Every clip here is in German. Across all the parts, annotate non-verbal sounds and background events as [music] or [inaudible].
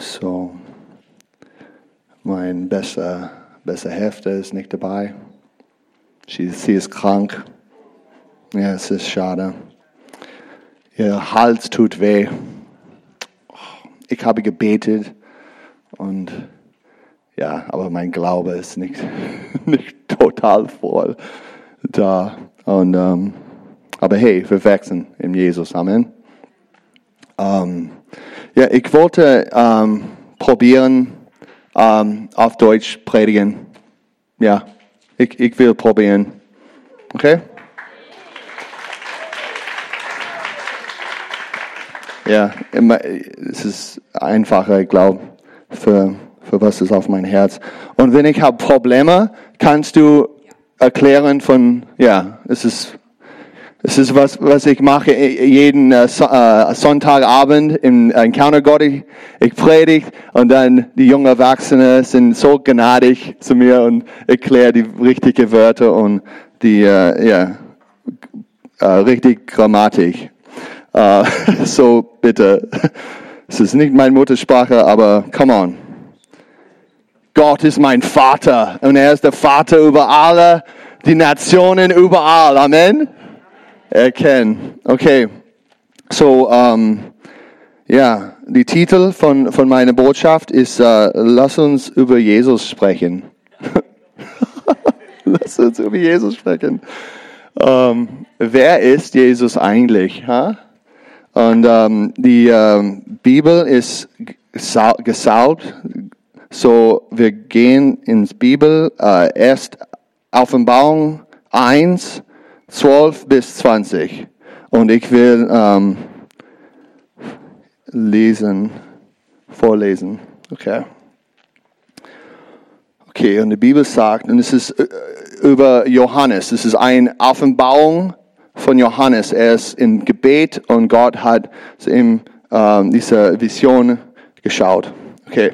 So, mein bester, bester Hälfte ist nicht dabei. Sie, sie ist krank. Ja, es ist schade. Ihr Hals tut weh. Ich habe gebetet und ja, aber mein Glaube ist nicht, [laughs] nicht total voll da. Und, ähm, aber hey, wir wachsen in Jesus. Amen. Ähm, ja, ich wollte ähm, probieren, ähm, auf Deutsch predigen. Ja, ich, ich will probieren. Okay? Ja, es ist einfacher, ich glaube, für, für was ist auf mein Herz. Und wenn ich habe Probleme, kannst du erklären von, ja, es ist es ist was, was ich mache jeden äh, äh Sonntagabend im Encounter Gott. Ich, predige und dann die jungen Erwachsenen sind so gnadig zu mir und erkläre die richtigen Wörter und die, äh, ja, äh, richtig Grammatik. Äh, [laughs] so bitte. Es ist nicht meine Muttersprache, aber come on. Gott ist mein Vater und er ist der Vater über alle die Nationen überall. Amen erkennen. Okay, so um, ja, die Titel von, von meiner Botschaft ist uh, Lass uns über Jesus sprechen. [laughs] Lass uns über Jesus sprechen. Um, wer ist Jesus eigentlich? Huh? Und um, die Bibel ist gesaugt, so wir gehen ins Bibel, uh, erst Offenbarung 1, 12 bis 20. Und ich will ähm, lesen, vorlesen. Okay. Okay, und die Bibel sagt, und es ist äh, über Johannes, es ist eine Offenbarung von Johannes. Er ist im Gebet und Gott hat ihm ähm, diese Vision geschaut. Okay.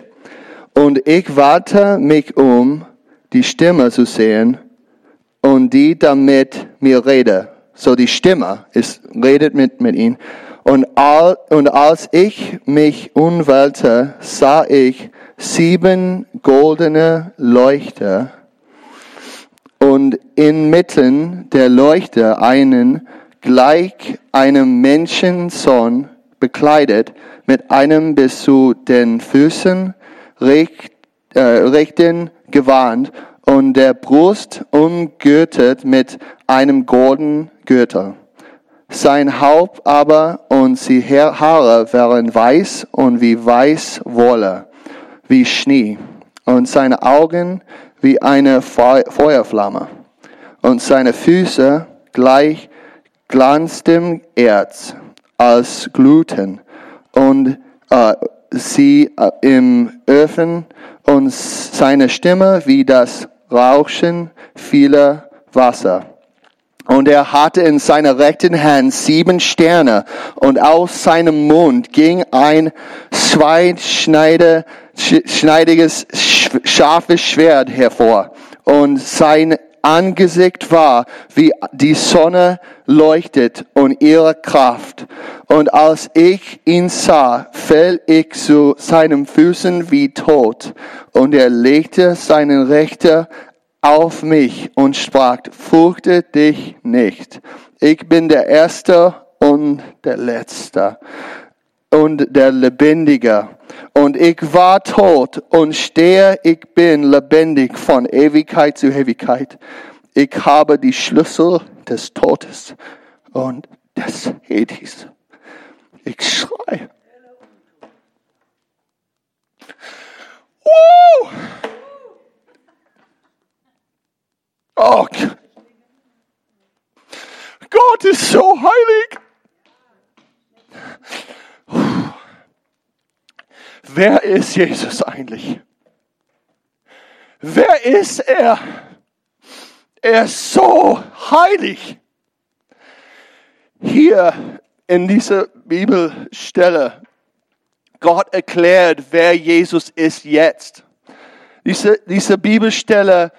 Und ich warte mich um, die Stimme zu sehen, und die damit mir rede. So die Stimme ist, redet mit, mit ihm. Und, all, und als ich mich umwählte, sah ich sieben goldene Leuchter und inmitten der Leuchter einen gleich einem Menschensohn bekleidet mit einem bis zu den Füßen recht, äh, rechten Gewand und der Brust umgürtet mit einem goldenen Gürtel. Sein Haupt aber und die Haare waren weiß und wie weiß Wolle, wie Schnee, und seine Augen wie eine Feuerflamme, und seine Füße gleich glanzdem Erz als Gluten, und äh, sie äh, im Öfen, und seine Stimme wie das Rauschen vieler Wasser. Und er hatte in seiner rechten Hand sieben Sterne und aus seinem Mund ging ein zweischneidiges, scharfes Schwert hervor. Und sein Angesicht war, wie die Sonne leuchtet und ihre Kraft. Und als ich ihn sah, fell ich zu seinen Füßen wie tot. Und er legte seinen Rechter auf mich und sprach, fürchte dich nicht. Ich bin der Erste und der Letzte und der Lebendige. Und ich war tot und stehe, ich bin lebendig von Ewigkeit zu Ewigkeit. Ich habe die Schlüssel des Todes und des Hades. Ich schreie. Woo! Oh, Gott ist so heilig. Wer ist Jesus eigentlich? Wer ist er? Er ist so heilig. Hier in dieser Bibelstelle, Gott erklärt, wer Jesus ist jetzt. Diese, diese Bibelstelle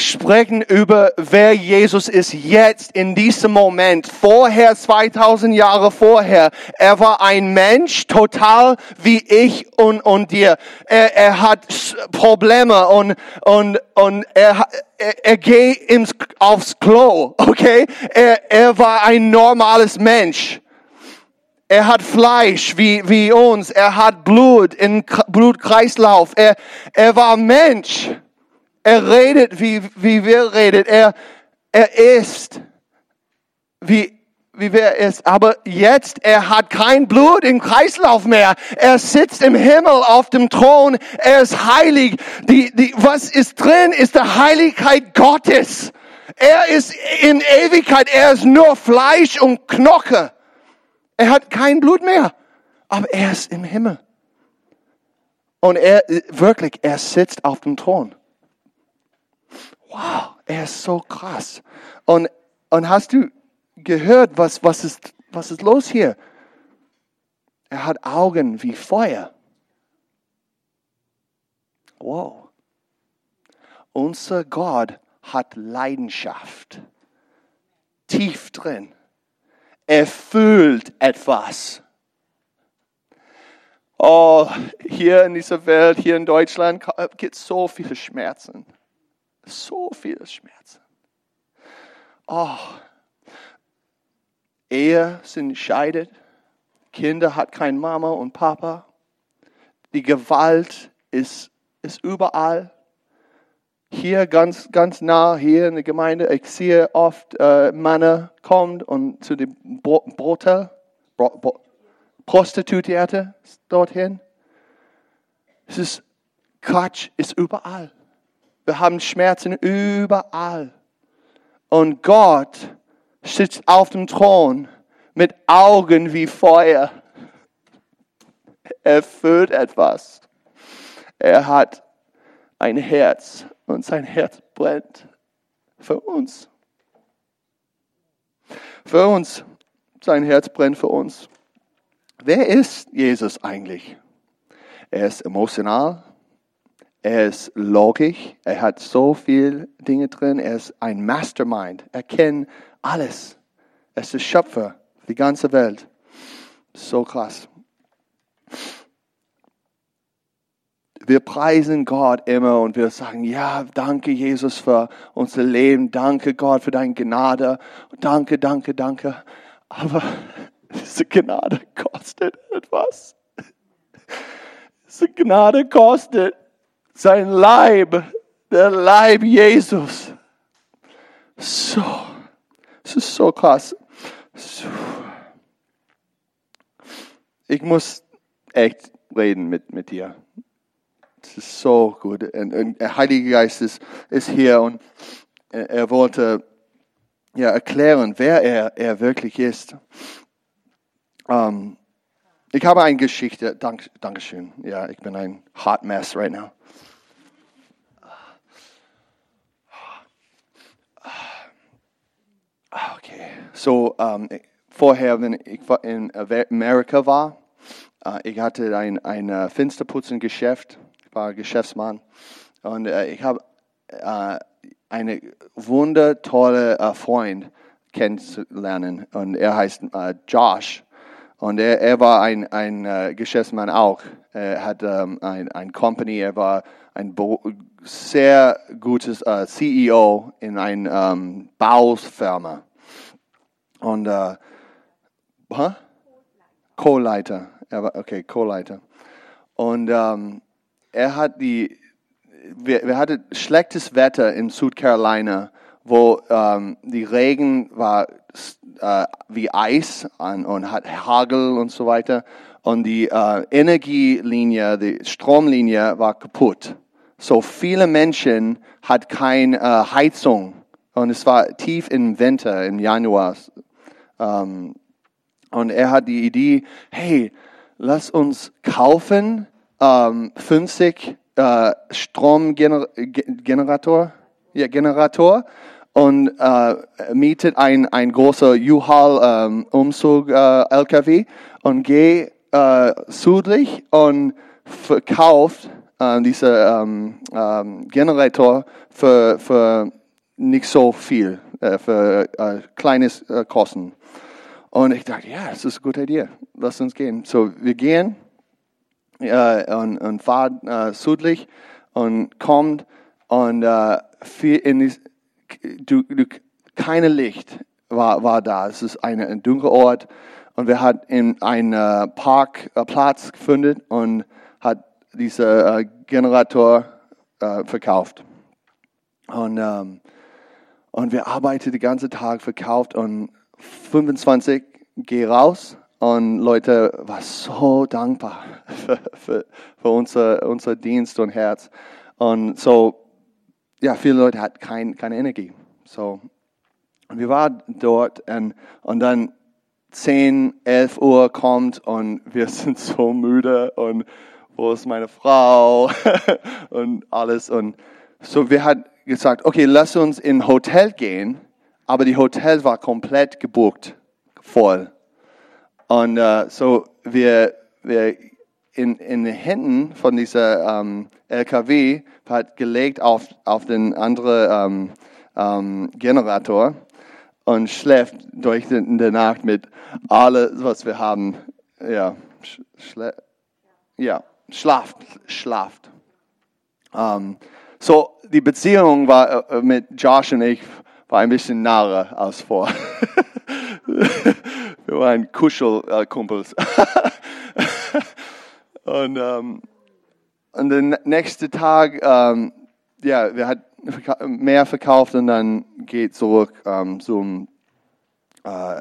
sprechen über wer Jesus ist jetzt in diesem Moment. Vorher, 2000 Jahre vorher, er war ein Mensch, total wie ich und, und dir. Er, er hat Probleme und, und, und er, er, er geht ins, aufs Klo, okay? Er, er war ein normales Mensch. Er hat Fleisch wie, wie uns. Er hat Blut in Blutkreislauf. Er, er war Mensch. Er redet, wie, wie wir reden. Er, er ist, wie, wie wir ist. Aber jetzt, er hat kein Blut im Kreislauf mehr. Er sitzt im Himmel auf dem Thron. Er ist heilig. Die, die, was ist drin, ist die Heiligkeit Gottes. Er ist in Ewigkeit. Er ist nur Fleisch und Knoche. Er hat kein Blut mehr. Aber er ist im Himmel. Und er, wirklich, er sitzt auf dem Thron wow, er ist so krass. Und, und hast du gehört, was, was, ist, was ist los hier? Er hat Augen wie Feuer. Wow. Unser Gott hat Leidenschaft. Tief drin. Er fühlt etwas. Oh, hier in dieser Welt, hier in Deutschland, gibt es so viele Schmerzen. So viel Schmerzen. Oh, Ehe sind scheidet. Kinder hat kein Mama und Papa. Die Gewalt ist, ist überall. Hier ganz, ganz nah, hier in der Gemeinde, ich sehe oft äh, Männer kommen und zu dem Brotel, Bro, Bro, Prostituierte dorthin. Es ist Quatsch, ist überall. Wir haben Schmerzen überall. Und Gott sitzt auf dem Thron mit Augen wie Feuer. Er fühlt etwas. Er hat ein Herz und sein Herz brennt für uns. Für uns. Sein Herz brennt für uns. Wer ist Jesus eigentlich? Er ist emotional, er ist logisch, er hat so viele Dinge drin, er ist ein Mastermind, er kennt alles. Er ist der Schöpfer, die ganze Welt. So krass. Wir preisen Gott immer und wir sagen, ja, danke Jesus für unser Leben, danke Gott für deine Gnade, danke, danke, danke. Aber [laughs] diese Gnade kostet etwas. [laughs] Diese Gnade kostet sein Leib, der Leib Jesus. So, es ist so krass. So. Ich muss echt reden mit, mit dir. Es ist so gut. Und, und der Heilige Geist ist, ist hier und er wollte ja, erklären, wer er, er wirklich ist. Um, ich habe eine Geschichte. Dank, Dankeschön. Ja, ich bin ein hot mess right now. Ah, okay, so ähm, vorher, wenn ich in Amerika war, äh, ich hatte ein, ein äh, Fensterputzengeschäft, ich war Geschäftsmann und äh, ich habe äh, eine wundertolle äh, Freund kennenzulernen und er heißt äh, Josh und er, er war ein, ein äh, Geschäftsmann auch. Er hat ähm, ein, ein Company, er war ein sehr gutes äh, CEO in einer ähm, Baufirma. Und, äh, huh? Co-Leiter. Er war, okay, Co-Leiter. Und ähm, er hat die, wir, wir hatten schlechtes Wetter in Südcarolina, wo ähm, die Regen war äh, wie Eis an, und hat Hagel und so weiter. Und die äh, Energielinie, die Stromlinie war kaputt. So viele Menschen hat keine äh, Heizung. Und es war tief im Winter, im Januar. Ähm, und er hat die Idee, hey, lass uns kaufen ähm, 50 äh, Stromgenerator ja, Generator und äh, mietet ein, ein großer U-Haul-Umzug ähm, äh, und geht äh, südlich und verkauft äh, dieser ähm, ähm, Generator für, für nicht so viel, äh, für äh, kleines äh, Kosten. Und ich dachte, ja, das ist eine gute Idee. Lass uns gehen. So, wir gehen äh, und, und fahren äh, südlich und kommt und äh, viel in die, du, du, keine Licht war, war da. Es ist eine, ein dunkler Ort und wir haben in einen äh, Parkplatz gefunden und hat dieser äh, Generator äh, verkauft. Und, ähm, und wir arbeiten den ganzen Tag verkauft und 25 geh raus und Leute waren so dankbar [laughs] für, für, für unser, unser Dienst und Herz. Und so, ja, viele Leute hatten kein, keine Energie. So, wir waren dort und, und dann 10, 11 Uhr kommt und wir [laughs] sind so müde und wo ist meine Frau [laughs] und alles. Und so, wir haben gesagt, okay, lass uns in ein Hotel gehen, aber die Hotel war komplett gebucht, voll. Und uh, so, wir, wir in, in den Händen von dieser ähm, LKW hat gelegt auf, auf den anderen ähm, ähm, Generator und schläft durch die, die Nacht mit alles, was wir haben. Ja, schlä ja schlaft, schlaft. Um, so, die Beziehung war äh, mit Josh und ich war ein bisschen nahe als vor. [laughs] wir waren Kuschelkumpels. [laughs] und, ähm, und den nächsten Tag, um, ähm, ja, wir hatten mehr verkauft und dann geht zurück um, zum uh,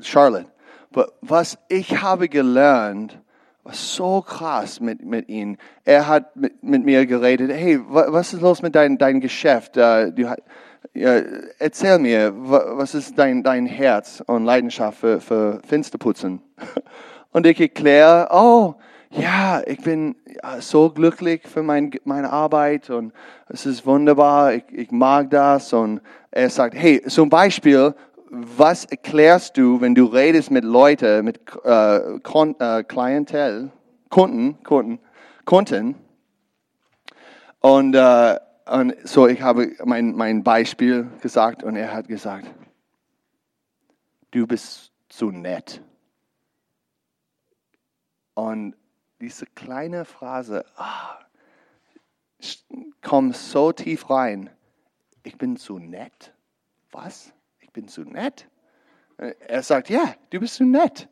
Charlotte. Aber was ich habe gelernt, war so krass mit, mit ihm. Er hat mit, mit mir geredet, hey, was ist los mit deinem dein Geschäft? Uh, du, ja, erzähl mir, was ist dein, dein Herz und Leidenschaft für, für Fensterputzen? [laughs] Und ich erkläre, oh, ja, ich bin so glücklich für mein, meine Arbeit und es ist wunderbar, ich, ich mag das. Und er sagt, hey, zum Beispiel, was erklärst du, wenn du redest mit Leuten, mit äh, Kon äh, Klientel, Kunden, Kunden, Kunden und, äh, und so ich habe mein, mein Beispiel gesagt und er hat gesagt, du bist zu nett. Und diese kleine Phrase oh, kommt so tief rein. Ich bin zu nett. Was? bin zu nett. Er sagt, ja, du bist zu nett.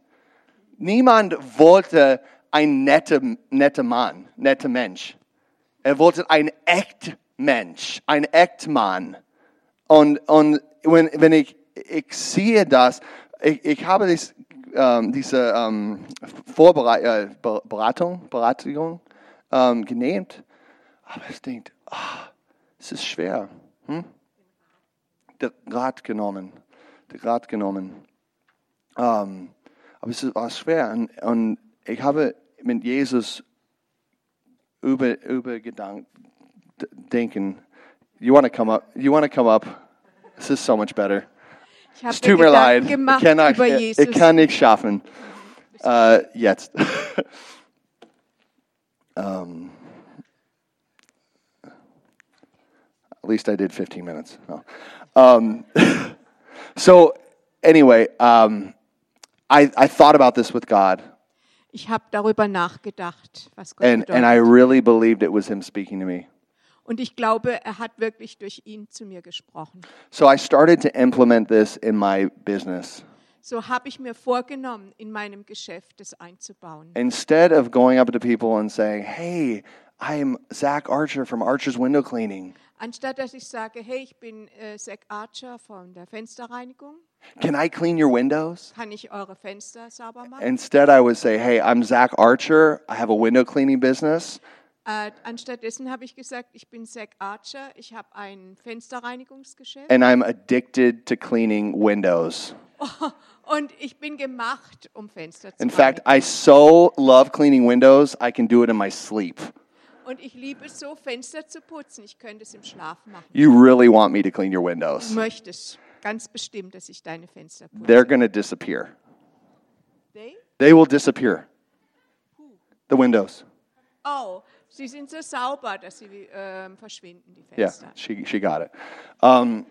Niemand wollte ein netter, netter Mann, netter Mensch. Er wollte ein echt Mensch, ein echt Mann. Und, und wenn, wenn ich, ich sehe das, ich, ich habe das, ähm, diese ähm, Vorbereitung, äh, Beratung, Beratung ähm, genehmt, aber ich denke, oh, es ist schwer. Hm? der Rat genommen. Der Rat genommen. Um, aber es war schwer. Und, und, ich habe mit Jesus über, über Gedanken denken. You want to come up? You want to come up? This is so much better. es tut mir leid. Ich kann, ich, ich kann nicht schaffen. Uh, jetzt. [laughs] um, at least I did 15 minutes. No. Um, [laughs] so, anyway, um, I, I thought about this with God. Ich habe darüber nachgedacht, was Gott and, and I really believed it was Him speaking to me. Und ich glaube, er hat wirklich durch ihn zu mir gesprochen. So I started to implement this in my business. So habe ich mir vorgenommen, in meinem Geschäft das einzubauen. Instead of going up to people and saying, "Hey, I'm Zach Archer from Archer's Window Cleaning." Anstatt dass ich sage, hey, ich bin äh, Zach Archer von der Fensterreinigung. Can I clean your windows? Kann ich eure Fenster sauber machen? Instead, I would say, hey, I'm Zach Archer. I have a window cleaning business. Äh, anstattdessen habe ich gesagt, ich bin Zach Archer. Ich habe ein Fensterreinigungsgeschäft. And I'm addicted to cleaning windows. [laughs] Und ich bin gemacht, um Fenster zu In fact, I so love cleaning windows, I can do it in my sleep. Und ich liebe es so, Fenster zu putzen. Ich könnte es im Schlaf machen. You really want me to clean your windows. Du möchtest ganz bestimmt, dass ich deine Fenster putze. They're going to disappear. They? They will disappear. The windows. Oh, Sie sind so sauber, dass sie ähm, verschwinden, die Yeah, she, she got it. Um,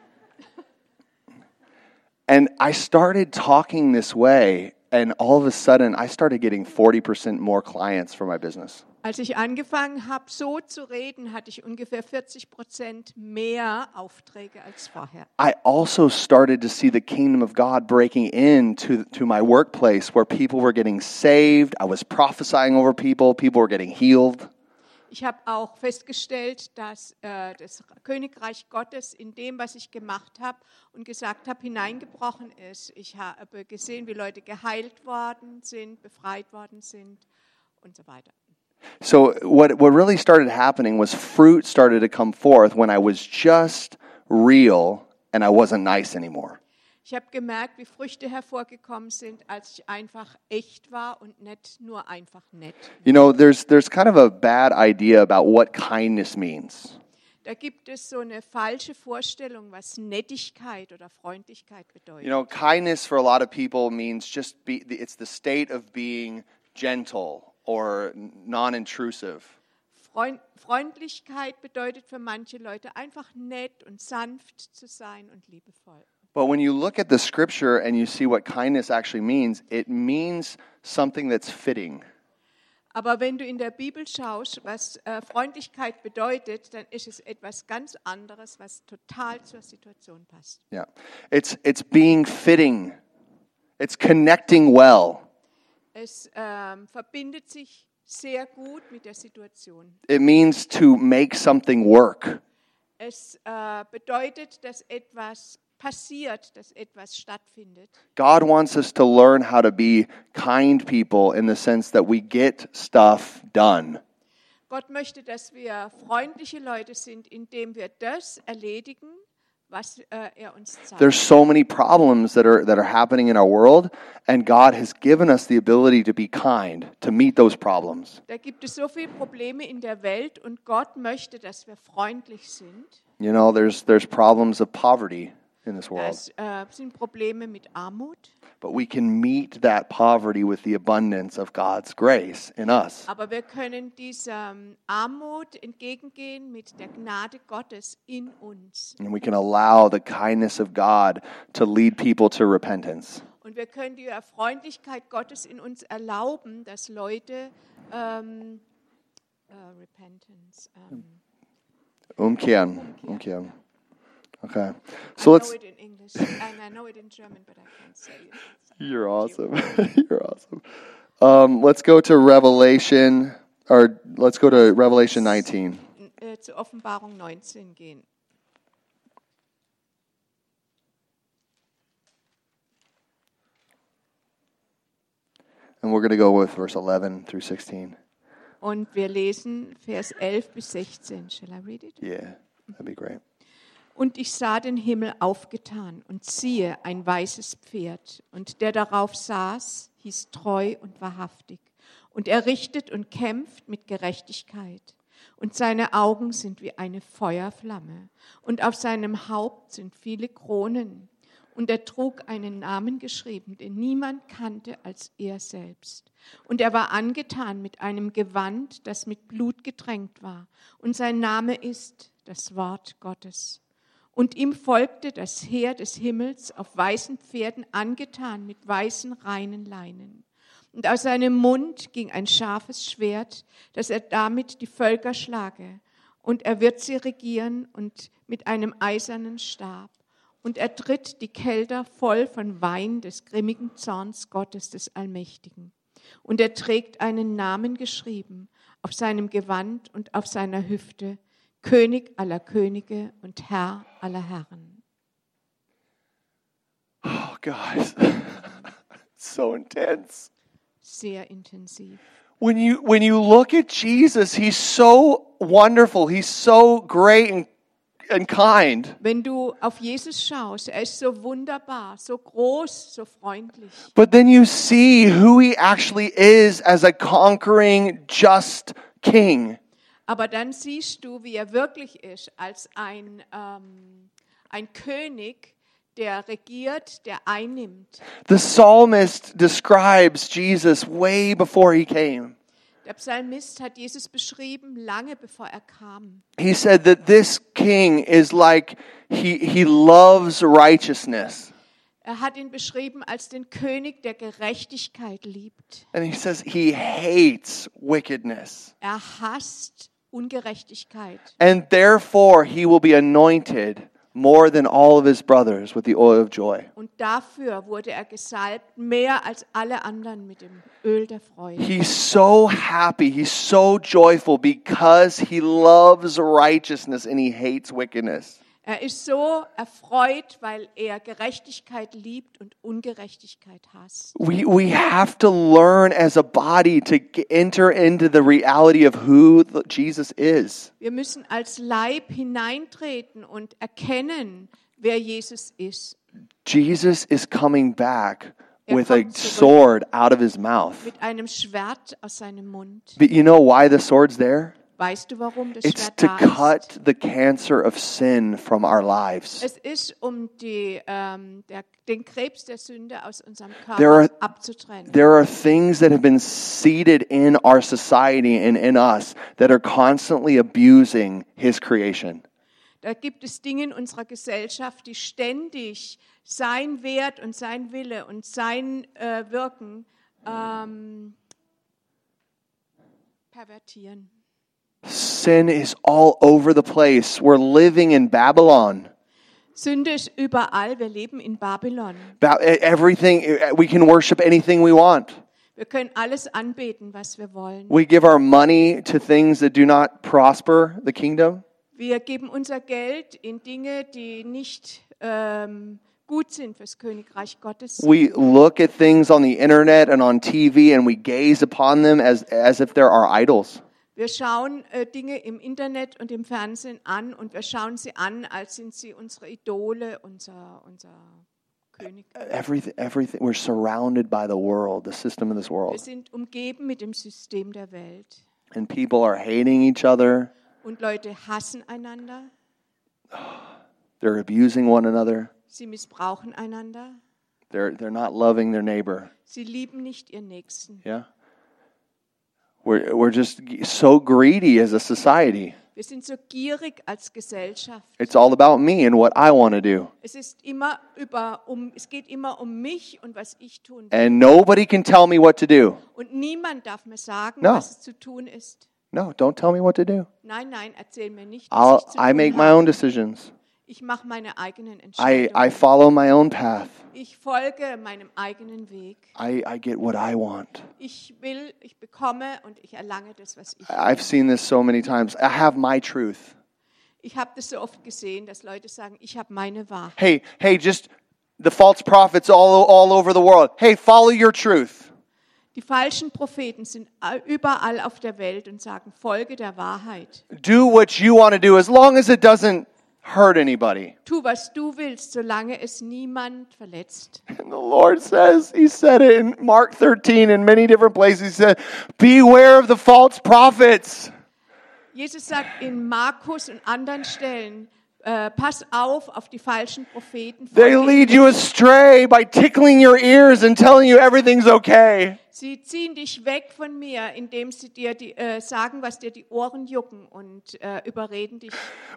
and I started talking this way, and all of a sudden, I started getting 40% more clients for my business. Als ich angefangen habe, so zu reden, hatte ich ungefähr 40 Prozent mehr Aufträge als vorher. I also started to see the kingdom of God breaking into to my workplace where people were getting saved. I was prophesying over people, people were getting healed. Ich habe auch festgestellt, dass äh, das Königreich Gottes in dem, was ich gemacht habe und gesagt habe, hineingebrochen ist. Ich habe gesehen, wie Leute geheilt worden sind, befreit worden sind und so weiter. So what what really started happening was fruit started to come forth when I was just real and I wasn't nice anymore. Ich habe gemerkt, wie Früchte hervorgekommen sind, als ich einfach echt war und nicht nur einfach nett. You know, there's there's kind of a bad idea about what kindness means. Da gibt es so eine falsche Vorstellung, was Nettigkeit oder Freundlichkeit bedeutet. You know, kindness for a lot of people means just be it's the state of being gentle or non-intrusive. Freund, Freundlichkeit bedeutet für manche Leute einfach nett und sanft zu sein und liebevoll. But when you look at the scripture and you see what kindness actually means, it means something that's fitting. Aber wenn du in der Bibel schaust, was äh, Freundlichkeit bedeutet, dann ist es etwas ganz anderes, was total zur Situation passt. Yeah. It's it's being fitting. It's connecting well. Es ähm, verbindet sich sehr gut mit der Situation. It means to make something work. Es äh, bedeutet, dass etwas passiert, dass etwas stattfindet. God wants us to learn how to be kind people in the sense that we get stuff done. Gott möchte, dass wir freundliche Leute sind, indem wir das erledigen, was äh, er uns zeigt. There's so many problems that are that are happening in our world and God has given us the ability to be kind, to meet those problems. Da gibt es so viele Probleme in der Welt und Gott möchte, dass wir freundlich sind. You know, there's there's problems of poverty in this world. Äh, sind Probleme mit Armut, But we can meet that poverty with the abundance of God's grace in us. aber wir können dieser ähm, Armut entgegengehen mit der Gnade Gottes in uns. And we can allow the kindness of God to lead people to repentance. Und wir können die Freundlichkeit Gottes in uns erlauben, dass Leute ähm, äh, Repentance. Ähm, um um Umkehren. Umkehren. Okay. So know let's. Know it in English and I know it in German, but I can't say it. You're awesome. [laughs] You're awesome. Um, let's go to Revelation, or let's go to Revelation 19. Äh, zur Offenbarung 19 gehen. And we're going to go with verse 11 through 16. Und wir lesen Vers 11 bis 16. Shall I read it? Yeah, that'd be great. Und ich sah den Himmel aufgetan und siehe ein weißes Pferd. Und der darauf saß, hieß treu und wahrhaftig. Und er richtet und kämpft mit Gerechtigkeit. Und seine Augen sind wie eine Feuerflamme. Und auf seinem Haupt sind viele Kronen. Und er trug einen Namen geschrieben, den niemand kannte als er selbst. Und er war angetan mit einem Gewand, das mit Blut getränkt war. Und sein Name ist das Wort Gottes. Und ihm folgte das Heer des Himmels auf weißen Pferden angetan mit weißen reinen Leinen. Und aus seinem Mund ging ein scharfes Schwert, dass er damit die Völker schlage. Und er wird sie regieren und mit einem eisernen Stab. Und er tritt die Kelter voll von Wein des grimmigen Zorns Gottes des Allmächtigen. Und er trägt einen Namen geschrieben auf seinem Gewand und auf seiner Hüfte, König aller Könige und Herr aller Herren. Oh, guys, [laughs] so intense. Sehr intensiv. When you when you look at Jesus, he's so wonderful. He's so great and and kind. Wenn du auf Jesus schaust, er ist so wunderbar, so groß, so freundlich. But then you see who he actually is as a conquering, just king. Aber dann siehst du, wie er wirklich ist, als ein, ähm, ein König, der regiert, der einnimmt. The psalmist describes Jesus way before he came. Der Psalmist hat Jesus beschrieben, lange bevor er kam. He said that this king is like he, he loves righteousness. Er hat ihn beschrieben als den König, der Gerechtigkeit liebt. And he says he hates wickedness. Er hasst Ungerechtigkeit. And therefore he will be anointed more than all of his brothers with the oil of joy. Und dafür wurde er gesalbt, mehr als alle anderen mit dem Öl der Freude. He's so happy, he's so joyful because he loves righteousness and he hates wickedness. Er ist so erfreut, weil er Gerechtigkeit liebt und Ungerechtigkeit hasst. We, we have to learn as a body to enter into the reality of who Jesus is. Wir müssen als Leib hineintreten und erkennen, wer Jesus ist. Jesus is coming back with a sword out of his mouth. Mit einem Schwert aus seinem Mund. But you know why the sword's there? Weißt du, warum das It's Schwert to da ist? cut the cancer of sin from our lives. Es ist, um die, ähm, der, den Krebs der Sünde aus unserem Körper There are- abzutrennen. There are things that have been seeded in our society and in us that are constantly abusing his creation. Da gibt es Dinge in unserer Gesellschaft, die ständig sein Wert und sein Wille und sein äh, Wirken ähm, pervertieren. Sin is all over the place. We're living in Babylon. Sünde ist überall. Wir leben in Babylon. Ba- everything we can worship anything we want. Wir können alles anbeten, was wir wollen. We give our money to things that do not prosper the kingdom. Wir geben unser Geld in Dinge, die nicht ähm, gut sind fürs Königreich Gottes. We look at things on the internet and on TV and we gaze upon them as, as if they're our idols. Wir schauen äh, Dinge im Internet und im Fernsehen an und wir schauen sie an, als sind sie unsere Idole, unser, unser König. Everything, everything, we're surrounded by the world, the system of this Wir world. sind umgeben mit dem System der Welt. And people are hating each other, Und Leute hassen einander, they're abusing one another, sie missbrauchen einander, they're, they're not loving their neighbor. sie lieben nicht ihren Nächsten. Yeah? We're, we're just so greedy as a society. Wir sind so gierig als Gesellschaft. It's all about me and what I want to do. Es ist immer über um es geht immer um mich und was ich tun will. And nobody can tell me what to do. Und niemand darf mir sagen, No. was zu tun ist. No, don't tell me what to do. Nein, nein, erzähl mir nicht, I'll, ich zu I tun make my habe. own decisions. Ich mache meine eigenen I, Entscheidungen. I follow my own path. ich folge meinem eigenen Weg. I, I get what I want. Ich will, ich bekomme und ich erlange das, was ich will. I've seen this so many times. I have my truth. Ich habe das so oft gesehen, dass Leute sagen, ich habe meine Wahrheit. Hey, hey, just the false prophets all, all over the world. Hey, follow your truth. Die falschen Propheten sind überall auf der Welt und sagen, folge der Wahrheit. Do what you want to do as long as it doesn't hurt anybody. Tu, was du willst, solange es niemand verletzt. And the Lord says, He said it in Mark 13 in many different places. He said, Beware of the false prophets. Jesus sagt in Markus und anderen Stellen, äh, pass auf auf die falschen Propheten. They lead you astray by tickling your ears and telling you everything's okay. Sie ziehen dich weg von mir, indem sie dir die, äh, sagen, was dir die Ohren jucken und äh, überreden dich.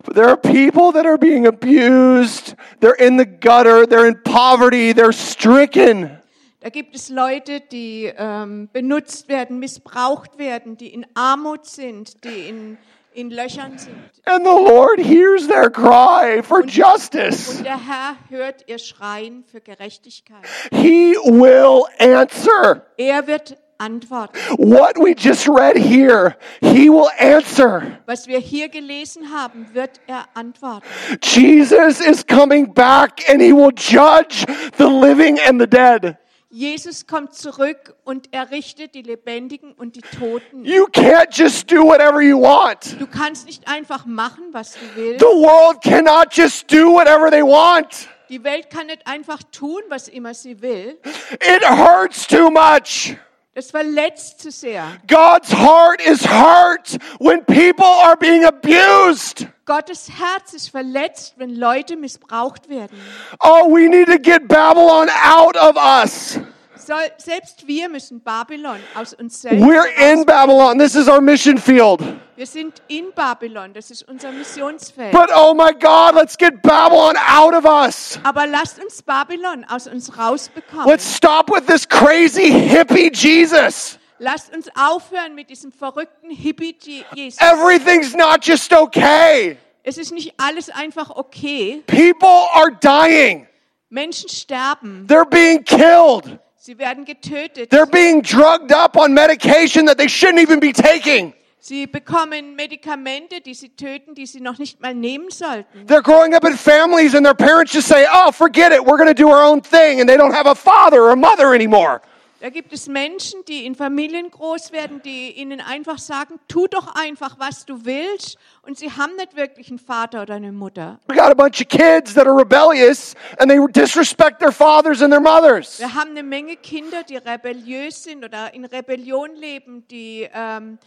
But there are people that are being abused. They're in the gutter. They're in poverty. They're stricken. Da gibt es Leute, die ähm, benutzt werden, missbraucht werden, die in Armut sind, die in. And the Lord hears their cry for justice. Und der Herr hört ihr Schreien für Gerechtigkeit. He will answer. Er wird antworten. What we just read here, He will answer. Was wir hier gelesen haben, wird er antworten. Jesus is coming back and He will judge the living and the dead. Jesus kommt zurück und er richtet die Lebendigen und die Toten. You can't just do whatever you want. Du kannst nicht einfach machen, was du willst. The world cannot just do whatever they want. Die Welt kann nicht einfach tun, was immer sie will. It hurts too much. Das verletzt zu sehr. God's heart is hurt when people are being abused. Gottes Herz ist verletzt, wenn Leute missbraucht werden. Oh, we need to get Babylon out of us. Soll, selbst wir müssen Babylon aus uns selbst. We're in Babylon. This is our mission field. Wir sind in Babylon, das ist unser Missionsfeld. But oh my God, let's get Babylon out of us. Aber lasst uns Babylon aus uns rausbekommen. Let's stop with this crazy hippie Jesus. Lasst uns aufhören mit diesem verrückten Hippie Jesus. Everything's not just okay. Es ist nicht alles einfach okay. People are dying. Menschen sterben, They're being killed. sie werden getötet, They're being drugged up on medication that they shouldn't even be taking. sie bekommen Medikamente, die sie töten, die sie noch nicht mal nehmen sollten. They're growing up in families and their parents just say, oh, forget it. We're going to do our own thing. And they don't have a father or a mother anymore. Da gibt es Menschen, die in Familien groß werden, die ihnen einfach sagen, tu doch einfach, was du willst. Und sie haben nicht wirklich einen Vater oder eine Mutter. We got a bunch of kids that are rebellious and they disrespect their fathers and their mothers. Wir haben eine Menge Kinder, die rebelliös sind oder in Rebellion leben, die, ähm?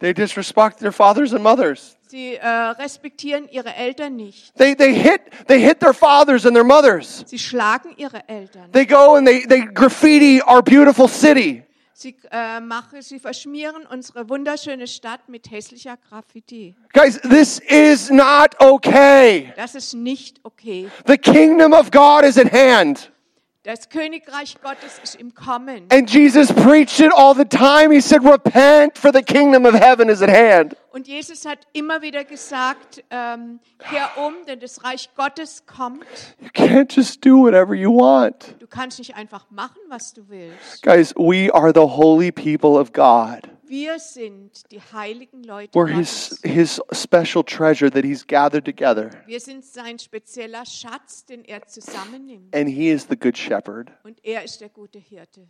They disrespect their fathers and mothers. sie äh, respektieren ihre Eltern nicht. They, they, hit, they hit their fathers and their mothers. Sie schlagen ihre Eltern. They go and they, they graffiti our beautiful city. Sie, äh, machen, sie verschmieren unsere wunderschöne Stadt mit hässlicher Graffiti. Guys, this is not okay. Das ist nicht okay. The kingdom of God is at hand. Das Königreich Gottes ist im Kommen. And Jesus preached it all the time. He said, Repent, for the kingdom of heaven is at hand. Und Jesus hat immer wieder gesagt, ähm, kehr um, denn das Reich Gottes kommt. You can't just do whatever you want. Du kannst nicht einfach machen, was du willst. Guys, we are the holy people of God. Wir sind die heiligen Leute We're his, his special treasure that he's gathered together. Wir sind sein spezieller Schatz, den er zusammennimmt. And he is the good shepherd. Und er ist der gute Hirte.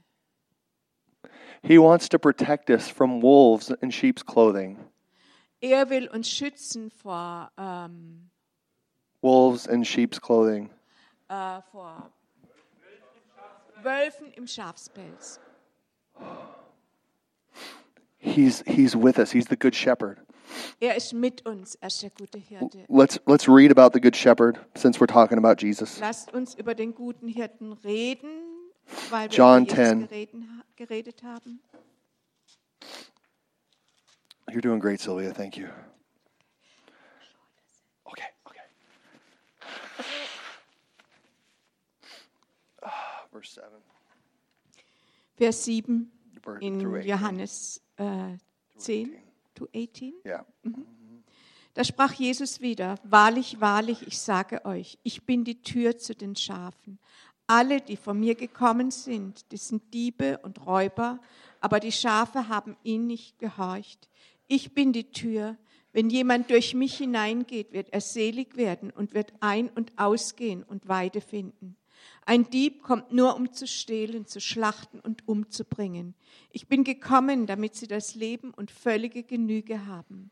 He wants to protect us from wolves in sheep's clothing. Er will uns schützen vor, ähm, Wolves in sheep's clothing. äh, vor Wölfen im Schafspelz. He's, he's with us. He's the good shepherd. Er ist mit uns, er ist der gute Hirte. Let's, let's read about the good shepherd since we're talking about Jesus. Lasst uns über den guten Hirten reden, weil wir John über Jesus 10. gereden, geredet haben. You're doing great, Sylvia. Thank you. Okay, okay. Ah, verse 7. Vers 7 in through 18. Johannes äh, 10 to 18. Yeah. Da sprach Jesus wieder, wahrlich, wahrlich, ich sage euch, ich bin die Tür zu den Schafen. Alle, die von mir gekommen sind, die sind Diebe und Räuber, aber die Schafe haben ihn nicht gehorcht. Ich bin die Tür. Wenn jemand durch mich hineingeht, wird er selig werden und wird ein- und ausgehen und Weide finden. Ein Dieb kommt nur, um zu stehlen, zu schlachten und umzubringen. Ich bin gekommen, damit sie das Leben und völlige Genüge haben.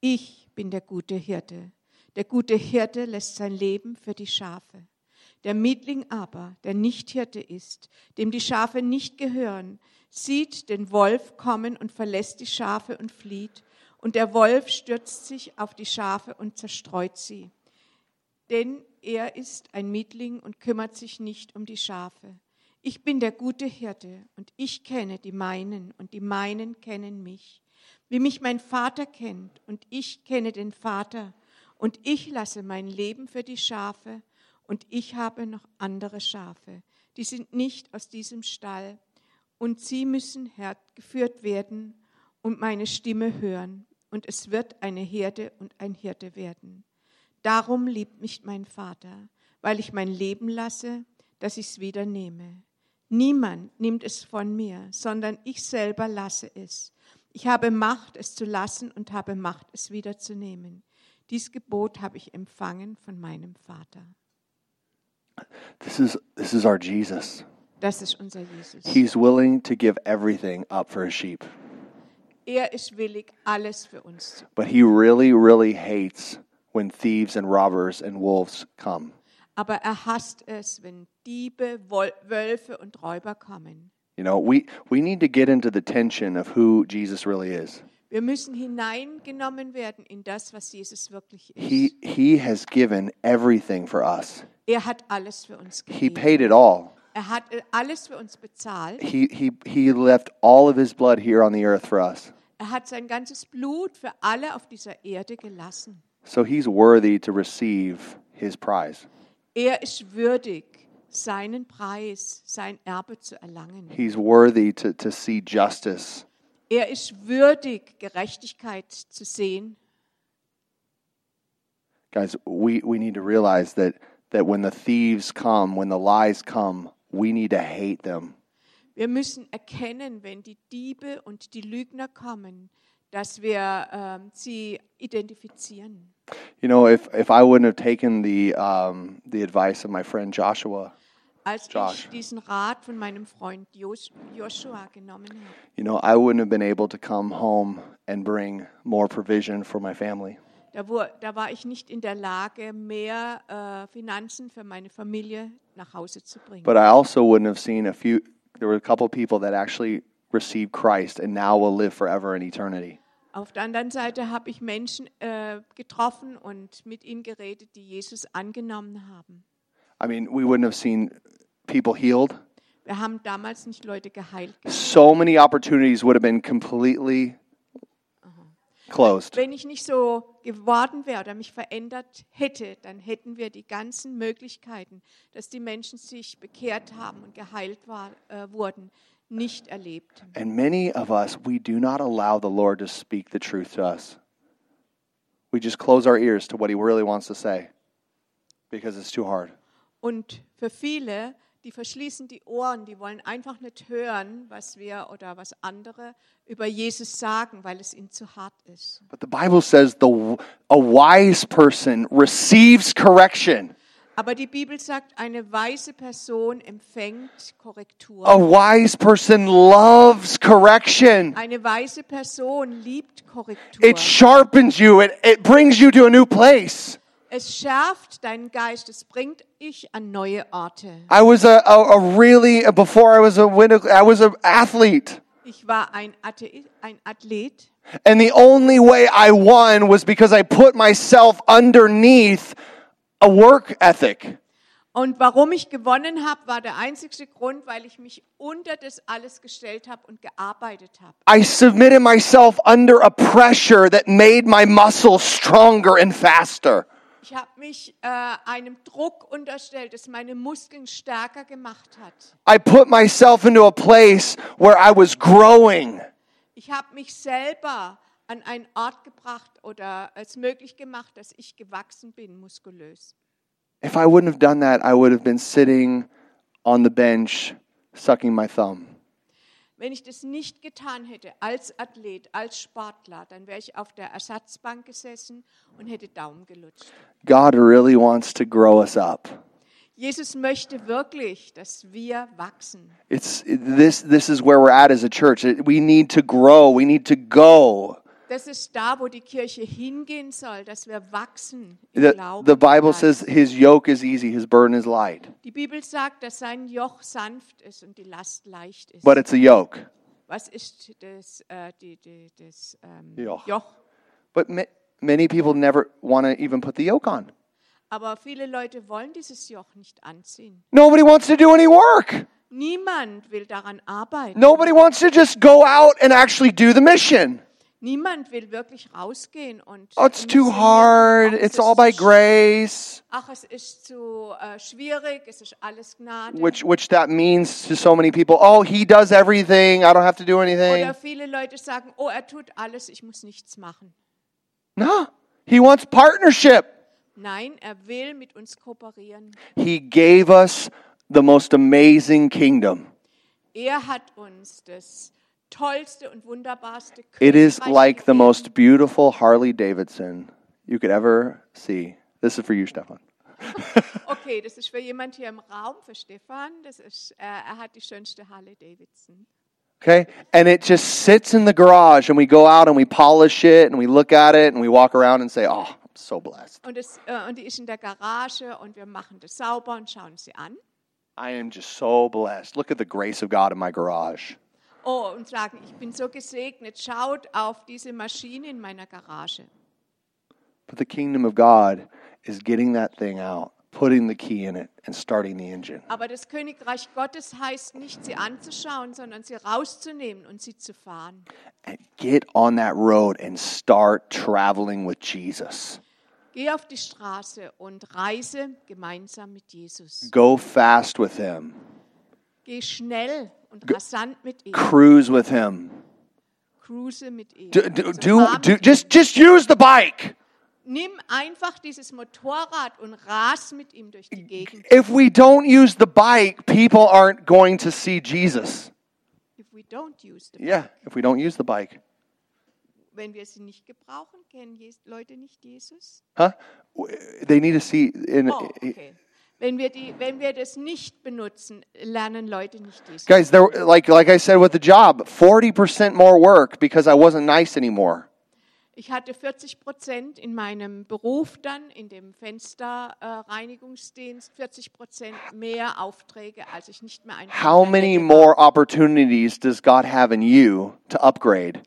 Ich bin der gute Hirte. Der gute Hirte lässt sein Leben für die Schafe. Der Mietling aber, der nicht Hirte ist, dem die Schafe nicht gehören, sieht den Wolf kommen und verlässt die Schafe und flieht. Und der Wolf stürzt sich auf die Schafe und zerstreut sie. Denn er ist ein Mietling und kümmert sich nicht um die Schafe. Ich bin der gute Hirte und ich kenne die meinen und die meinen kennen mich. Wie mich mein Vater kennt und ich kenne den Vater und ich lasse mein Leben für die Schafe und ich habe noch andere Schafe, die sind nicht aus diesem Stall und sie müssen geführt werden und meine Stimme hören und es wird eine Herde und ein Hirte werden. Darum liebt mich mein Vater, weil ich mein Leben lasse, dass ich es wieder nehme. Niemand nimmt es von mir, sondern ich selber lasse es. Ich habe Macht, es zu lassen und habe Macht, es wieder zu nehmen. Dies Gebot habe ich empfangen von meinem Vater. This is, this is our Jesus. Das ist unser Jesus. He's willing to give everything up for his sheep. Er ist willig, alles für uns zu But he really, really hates when thieves and robbers and wolves come. Aber er hasst es, wenn Diebe, Wol- Wölfe und Räuber kommen. You know, we, we need to get into the tension of who Jesus really is. Wir müssen hineingenommen werden in das, was Jesus wirklich ist. He, he has given everything for us, er hat alles für uns He gegeben. paid it all. Er hat äh, alles für uns bezahlt. He, he, he left all of his blood here on the earth for us. Er hat sein ganzes Blut für alle auf dieser Erde gelassen. So he's worthy to receive his prize. Er ist würdig, seinen Preis, sein Erbe zu erlangen. He's worthy to, to see justice. Er ist würdig, Gerechtigkeit zu sehen. Guys, we, we need to realize that, that when the thieves come, when the lies come, we need to hate them. Wir müssen erkennen, wenn die Diebe und die Lügner kommen, dass wir ähm, sie identifizieren. You know, if, if I wouldn't have taken the, um, the advice of my friend Joshua, Als Josh. ich diesen Rat von meinem Freund Joshua genommen habe, you know, I wouldn't have been able to come home and bring more provision for my family. da, wo, da war ich nicht in der Lage, mehr äh, Finanzen für meine Familie nach Hause zu bringen. But I also wouldn't have seen a few, there were a couple people that actually received Christ and now will live forever in eternity. Auf der anderen Seite habe ich Menschen äh, getroffen und mit ihnen geredet, die Jesus angenommen haben. I mean, we wouldn't have seen people healed. Wir haben damals nicht Leute geheilt. So many opportunities would have been completely closed. Wenn ich nicht so geworden wäre oder mich verändert hätte, dann hätten wir die ganzen Möglichkeiten, dass die Menschen sich bekehrt haben und geheilt war, äh, wurden, nicht erlebt. And many of us, we do not allow the Lord to speak the truth to us. We just close our ears to what He really wants to say because it's too hard. Und für viele, die verschließen die Ohren, die wollen einfach nicht hören, was wir oder was andere über Jesus sagen, weil es ihnen zu hart ist. But the Bible says the, a wise person receives correction. Aber die Bibel sagt, eine weise Person empfängt Korrektur. A wise person loves correction. Eine weise Person liebt Korrektur. It sharpens you, it, it brings you to a new place. Es schärft deinen Geist, es bringt dich an neue Orte. I was a, a, a really, before I was a window, I was an athlete. Ich war ein, Athe ein Athlet And the only way I won was because I put myself underneath a work ethic. und warum ich gewonnen habe, war der einzige Grund, weil ich mich unter das alles gestellt habe und gearbeitet habe. I submitted myself under a pressure that made my muscles stronger and faster. Ich habe mich äh, einem Druck unterstellt, das meine Muskeln stärker gemacht hat. I put myself into a place where I was growing. Ich habe mich selber an einen Ort gebracht oder es möglich gemacht, dass ich gewachsen bin, muskulös. If I wouldn't have done that, I would have been sitting on the bench sucking my thumb. Wenn ich das nicht getan hätte als Athlet, als Sportler, dann wäre ich auf der Ersatzbank gesessen und hätte Daumen gelutscht. God really wants to grow us up. Jesus möchte wirklich, dass wir wachsen. It's this this is where we're at as a church. We need to grow. We need to go. Das ist da, wo die Kirche hingehen soll, dass wir wachsen im The, Glauben. the Bible says his yoke is easy, his burden is light. die Bibel sagt, dass sein Joch sanft ist und die Last leicht ist. But it's a yoke. Was ist das, äh, die, die, das ähm, Joch. Joch? But ma- many people never want to even put the yoke on. Aber viele Leute wollen dieses Joch nicht anziehen. Nobody wants to do any work. Niemand will daran arbeiten. Nobody wants to just go out and actually do the mission. Niemand will wirklich rausgehen und. Oh, it's too hard. It's all by grace. Ach, es ist zu äh, schwierig, es ist alles Gnade. Which which that means to so many people, oh, he does everything. I don't have to do anything. Oder viele Leute sagen, oh, er tut alles, ich muss nichts machen. No. He wants partnership. Nein, er will mit uns kooperieren. He gave us the most amazing kingdom. Er hat uns das tollste und wunderbarste It is like the most beautiful Harley Davidson you could ever see. This is for you, Stefan. [laughs] Okay, das ist für jemand hier im Raum, für Stefan. Das ist, äh, er hat die schönste Harley Davidson. Okay? And it just sits in the garage, and we go out and we polish it, and we look at it, and we walk around and say, Oh, I'm so blessed. Und, das, äh, und die ist in der Garage und wir machen das sauber und schauen sie an. I am just so blessed. Look at the grace of God in my garage. Oh, und sagen, ich bin so gesegnet. Schaut auf diese Maschine in meiner Garage. But the kingdom of God is getting that thing out, putting the key in it and starting the engine. Aber das Königreich Gottes heißt nicht, sie anzuschauen, sondern sie rauszunehmen und sie zu fahren. And get on that road and start traveling with Jesus. Geh auf die Straße und reise gemeinsam mit Jesus. Go fast with him. Geh schnell und rasant mit ihm. Cruise with him. Cruise mit ihm. Do, do, do, do just just use the bike. Nimm einfach dieses Motorrad und ras mit ihm durch die Gegend. If we don't use the bike, people aren't going to see Jesus. If we don't use the bike. Yeah, if we don't use the bike. Wenn wir sie nicht gebrauchen, kennen Leute nicht Jesus? Huh? They need to see in Oh, okay. Wenn wir, die, wenn wir das nicht benutzen, lernen Leute nicht Jesus. Guys, there like like I said with the job, 40% more work because I wasn't nice anymore. Ich hatte 40 Prozent in meinem Beruf dann, in dem Fensterreinigungsdienst, 40 Prozent mehr Aufträge, als ich nicht mehr einfach. How many more opportunities does God have in you to upgrade?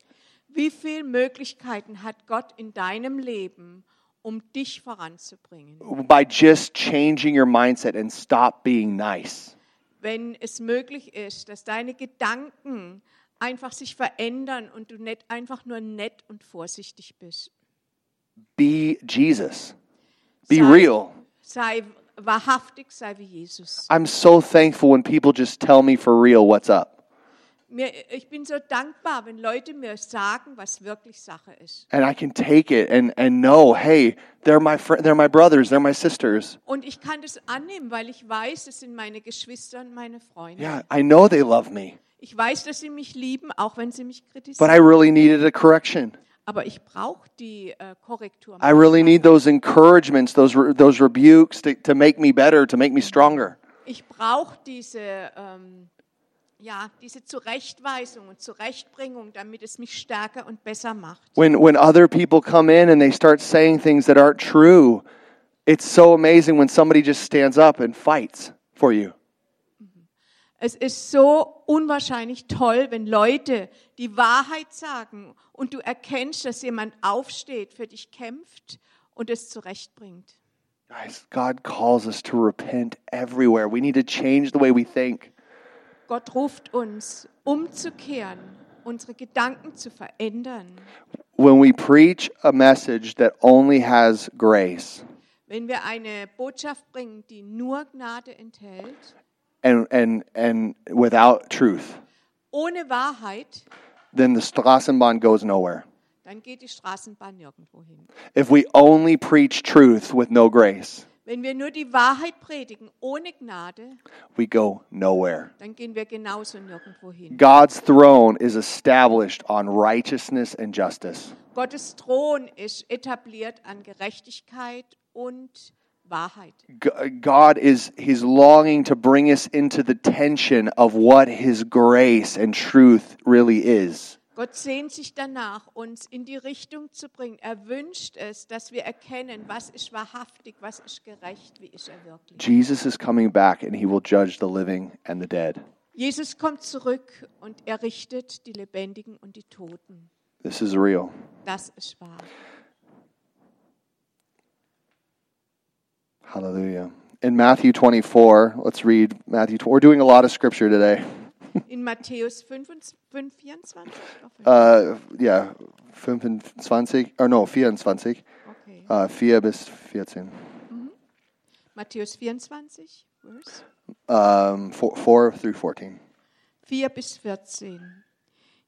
Wie viele Möglichkeiten hat Gott in deinem Leben, um dich voranzubringen? By just changing your mindset and stop being nice. Wenn es möglich ist, dass deine Gedanken einfach sich verändern und du nicht einfach nur nett und vorsichtig bist. Be Jesus. Be Sei- real. Sei wahrhaftig, sei wie Jesus. I'm so thankful when people just tell me for real what's up. Mir, ich bin so dankbar, wenn Leute mir sagen, was wirklich Sache ist. And I can take it and, and know, hey, they're my fr- they're my brothers, they're my sisters. Und ich kann das annehmen, weil ich weiß, es sind meine Geschwister und meine Freunde. Yeah, I know they love me. Ich weiß, dass sie mich lieben, auch wenn sie mich But I kritisieren. really needed a correction. Aber ich brauche die äh, Korrektur. I really need those encouragements, those re- those rebukes to, to make me better, to make me stronger. Ich brauche diese, ähm, ja, diese Zurechtweisung und Zurechtbringung, damit es mich stärker und besser macht. When when other people come in and they start saying things that aren't true, it's so amazing when somebody just stands up and fights for you. Es ist so unwahrscheinlich toll, wenn Leute die Wahrheit sagen und du erkennst, dass jemand aufsteht, für dich kämpft und es zurechtbringt. Guys, God calls us to repent everywhere. We need to change the way we think. Gott ruft uns, umzukehren, unsere Gedanken zu verändern. When we preach a message that only has grace Wenn wir eine Botschaft bringen, die nur Gnade enthält, and and and without truth, ohne Wahrheit, then the Straßenbahn goes nowhere. dann geht die Straßenbahn nirgendwo hin. If we only preach truth with no grace, Wenn wir nur die Wahrheit predigen, ohne Gnade, we go nowhere. dann gehen wir genauso nirgendwo hin. God's throne is established on righteousness and justice. Gottes Thron ist etabliert an Gerechtigkeit und Wahrheit. God is he's longing to bring us into the tension of what his grace and truth really is. Gott sehnt sich danach, uns in die Richtung zu bringen. Er wünscht es, dass wir erkennen, was ist wahrhaftig, was ist gerecht, wie ist er wirklich. Jesus is coming back and he will judge the living and the dead. Jesus kommt zurück und er richtet die Lebendigen und die Toten. This is real. Das ist wahr. Hallelujah. In Matthew 24, let's read Matthew. 20. We're doing a lot of scripture today. [laughs] In Matthäus 5, 5 24? Uh, yeah, 25, or no, 24. Okay. Uh, 4 bis 14. Matthäus 24, Verse Um, 4, 4 through 14. 4 bis 14.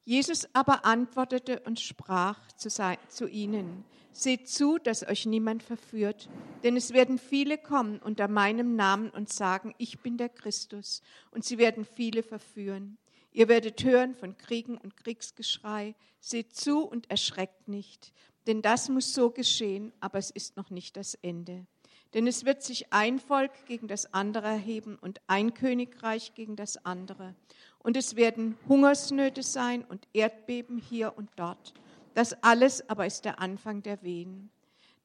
Jesus aber antwortete und sprach zu, sei- zu ihnen, Seht zu, dass euch niemand verführt, denn es werden viele kommen unter meinem Namen und sagen, ich bin der Christus, und sie werden viele verführen. Ihr werdet hören von Kriegen und Kriegsgeschrei. Seht zu und erschreckt nicht, denn das muss so geschehen, aber es ist noch nicht das Ende. Denn es wird sich ein Volk gegen das andere erheben und ein Königreich gegen das andere. Und es werden Hungersnöte sein und Erdbeben hier und dort. Das alles aber ist der Anfang der Wehen.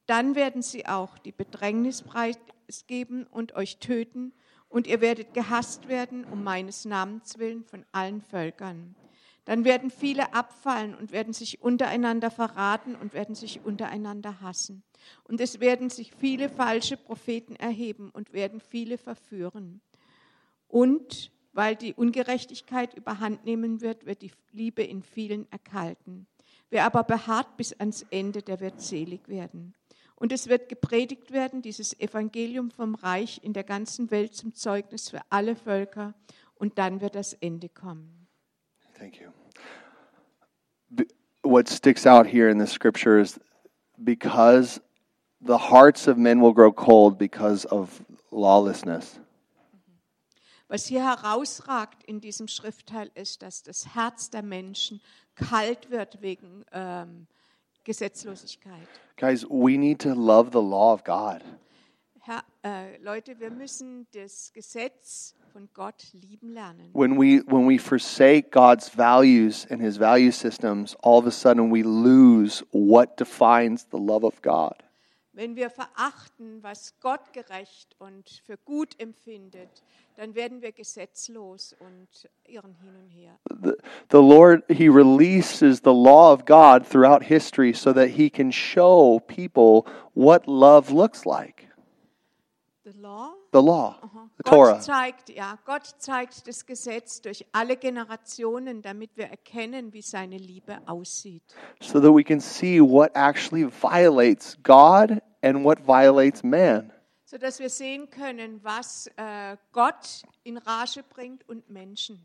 Dann werden sie auch die Bedrängnis preisgeben und euch töten, und ihr werdet gehasst werden um meines Namens willen von allen Völkern. Dann werden viele abfallen und werden sich untereinander verraten und werden sich untereinander hassen. Und es werden sich viele falsche Propheten erheben und werden viele verführen. Und weil die Ungerechtigkeit überhand nehmen wird, wird die Liebe in vielen erkalten. Wer aber beharrt bis ans Ende, der wird selig werden. Und es wird gepredigt werden, dieses Evangelium vom Reich in der ganzen Welt zum Zeugnis für alle Völker. Und dann wird das Ende kommen. Thank you. What sticks out here in the scripture is because the hearts of men will grow cold because of lawlessness. Was hier herausragt in diesem Schriftteil ist, dass das Herz der Menschen kalt wird wegen ähm, Gesetzlosigkeit. Guys, we need to love the law of God. Herr, äh, Leute, wir müssen das Gesetz von Gott lieben lernen. When we when we forsake God's values and his value systems, all of a sudden we lose what defines the love of God. Wenn wir verachten, was Gott gerecht und für gut empfindet, dann werden wir gesetzlos und irren hin und her. the, the Lord, He releases the law of God throughout history so that He can show people what love looks like. The law? The law, Aha. the Gott Torah. zeigt, ja, Gott zeigt das Gesetz durch alle Generationen, damit wir erkennen, wie seine Liebe aussieht. So that we can see what actually violates God and what violates man. So dass wir sehen können, was äh, Gott in Rage bringt und Menschen.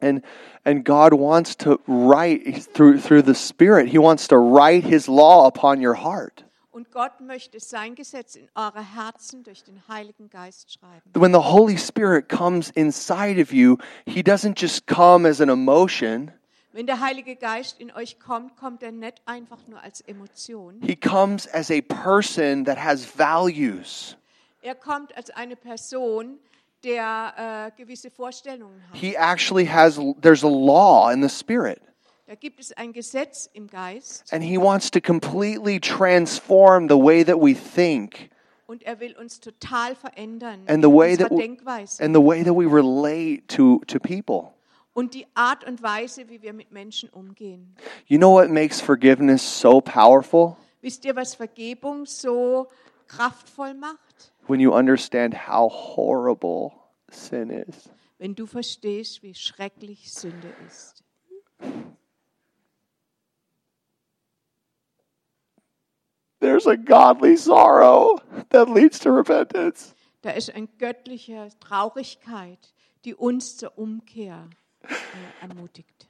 And, and God wants to write through, through the Spirit, He wants to write His law upon your heart. Und Gott möchte sein Gesetz in eure Herzen durch den Heiligen Geist schreiben. When the Holy Spirit comes inside of you, He doesn't just come as an emotion. Wenn der Heilige Geist in euch kommt, kommt er nicht einfach nur als Emotion. He comes as a person that has values. Er kommt als eine Person, der äh, gewisse Vorstellungen hat. He actually has, there's a law in the Spirit. Da gibt es ein Gesetz im Geist And He wants to completely transform the way that we think und er will uns total verändern and the way that we, Denkweise and the way that we relate to, to people. und die Art und Weise, wie wir mit Menschen umgehen. You know what makes forgiveness so powerful? Wisst ihr, was Vergebung so kraftvoll macht? When you understand how horrible sin is. Wenn du verstehst, wie schrecklich Sünde ist. There's a godly sorrow that leads to repentance. Da ist eine göttliche Traurigkeit, die uns zur Umkehr äh, ermutigt.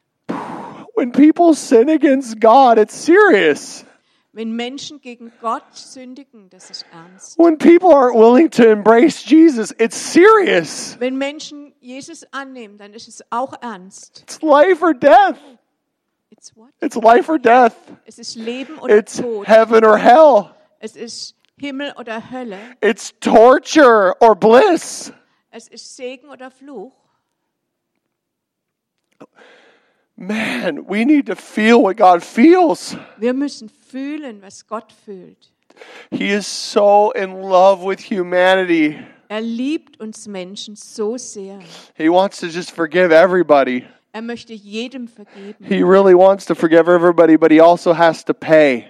When people sin against God, it's serious. Wenn Menschen gegen Gott sündigen, das ist ernst. When people aren't willing to embrace Jesus, it's serious. Wenn Menschen Jesus annehmen, dann ist es auch ernst. It's life or death. It's what? It's life or death. Es ist Leben oder It's Tod. heaven or hell. Es ist Himmel oder Hölle. It's torture or bliss. Es ist Segen oder Fluch. Man, we need to feel what God feels. Wir müssen fühlen, was Gott fühlt. He is so in love with humanity. Er liebt uns Menschen so sehr. He wants to just forgive everybody. Er möchte jedem vergeben. He really wants to forgive everybody, but he also has to pay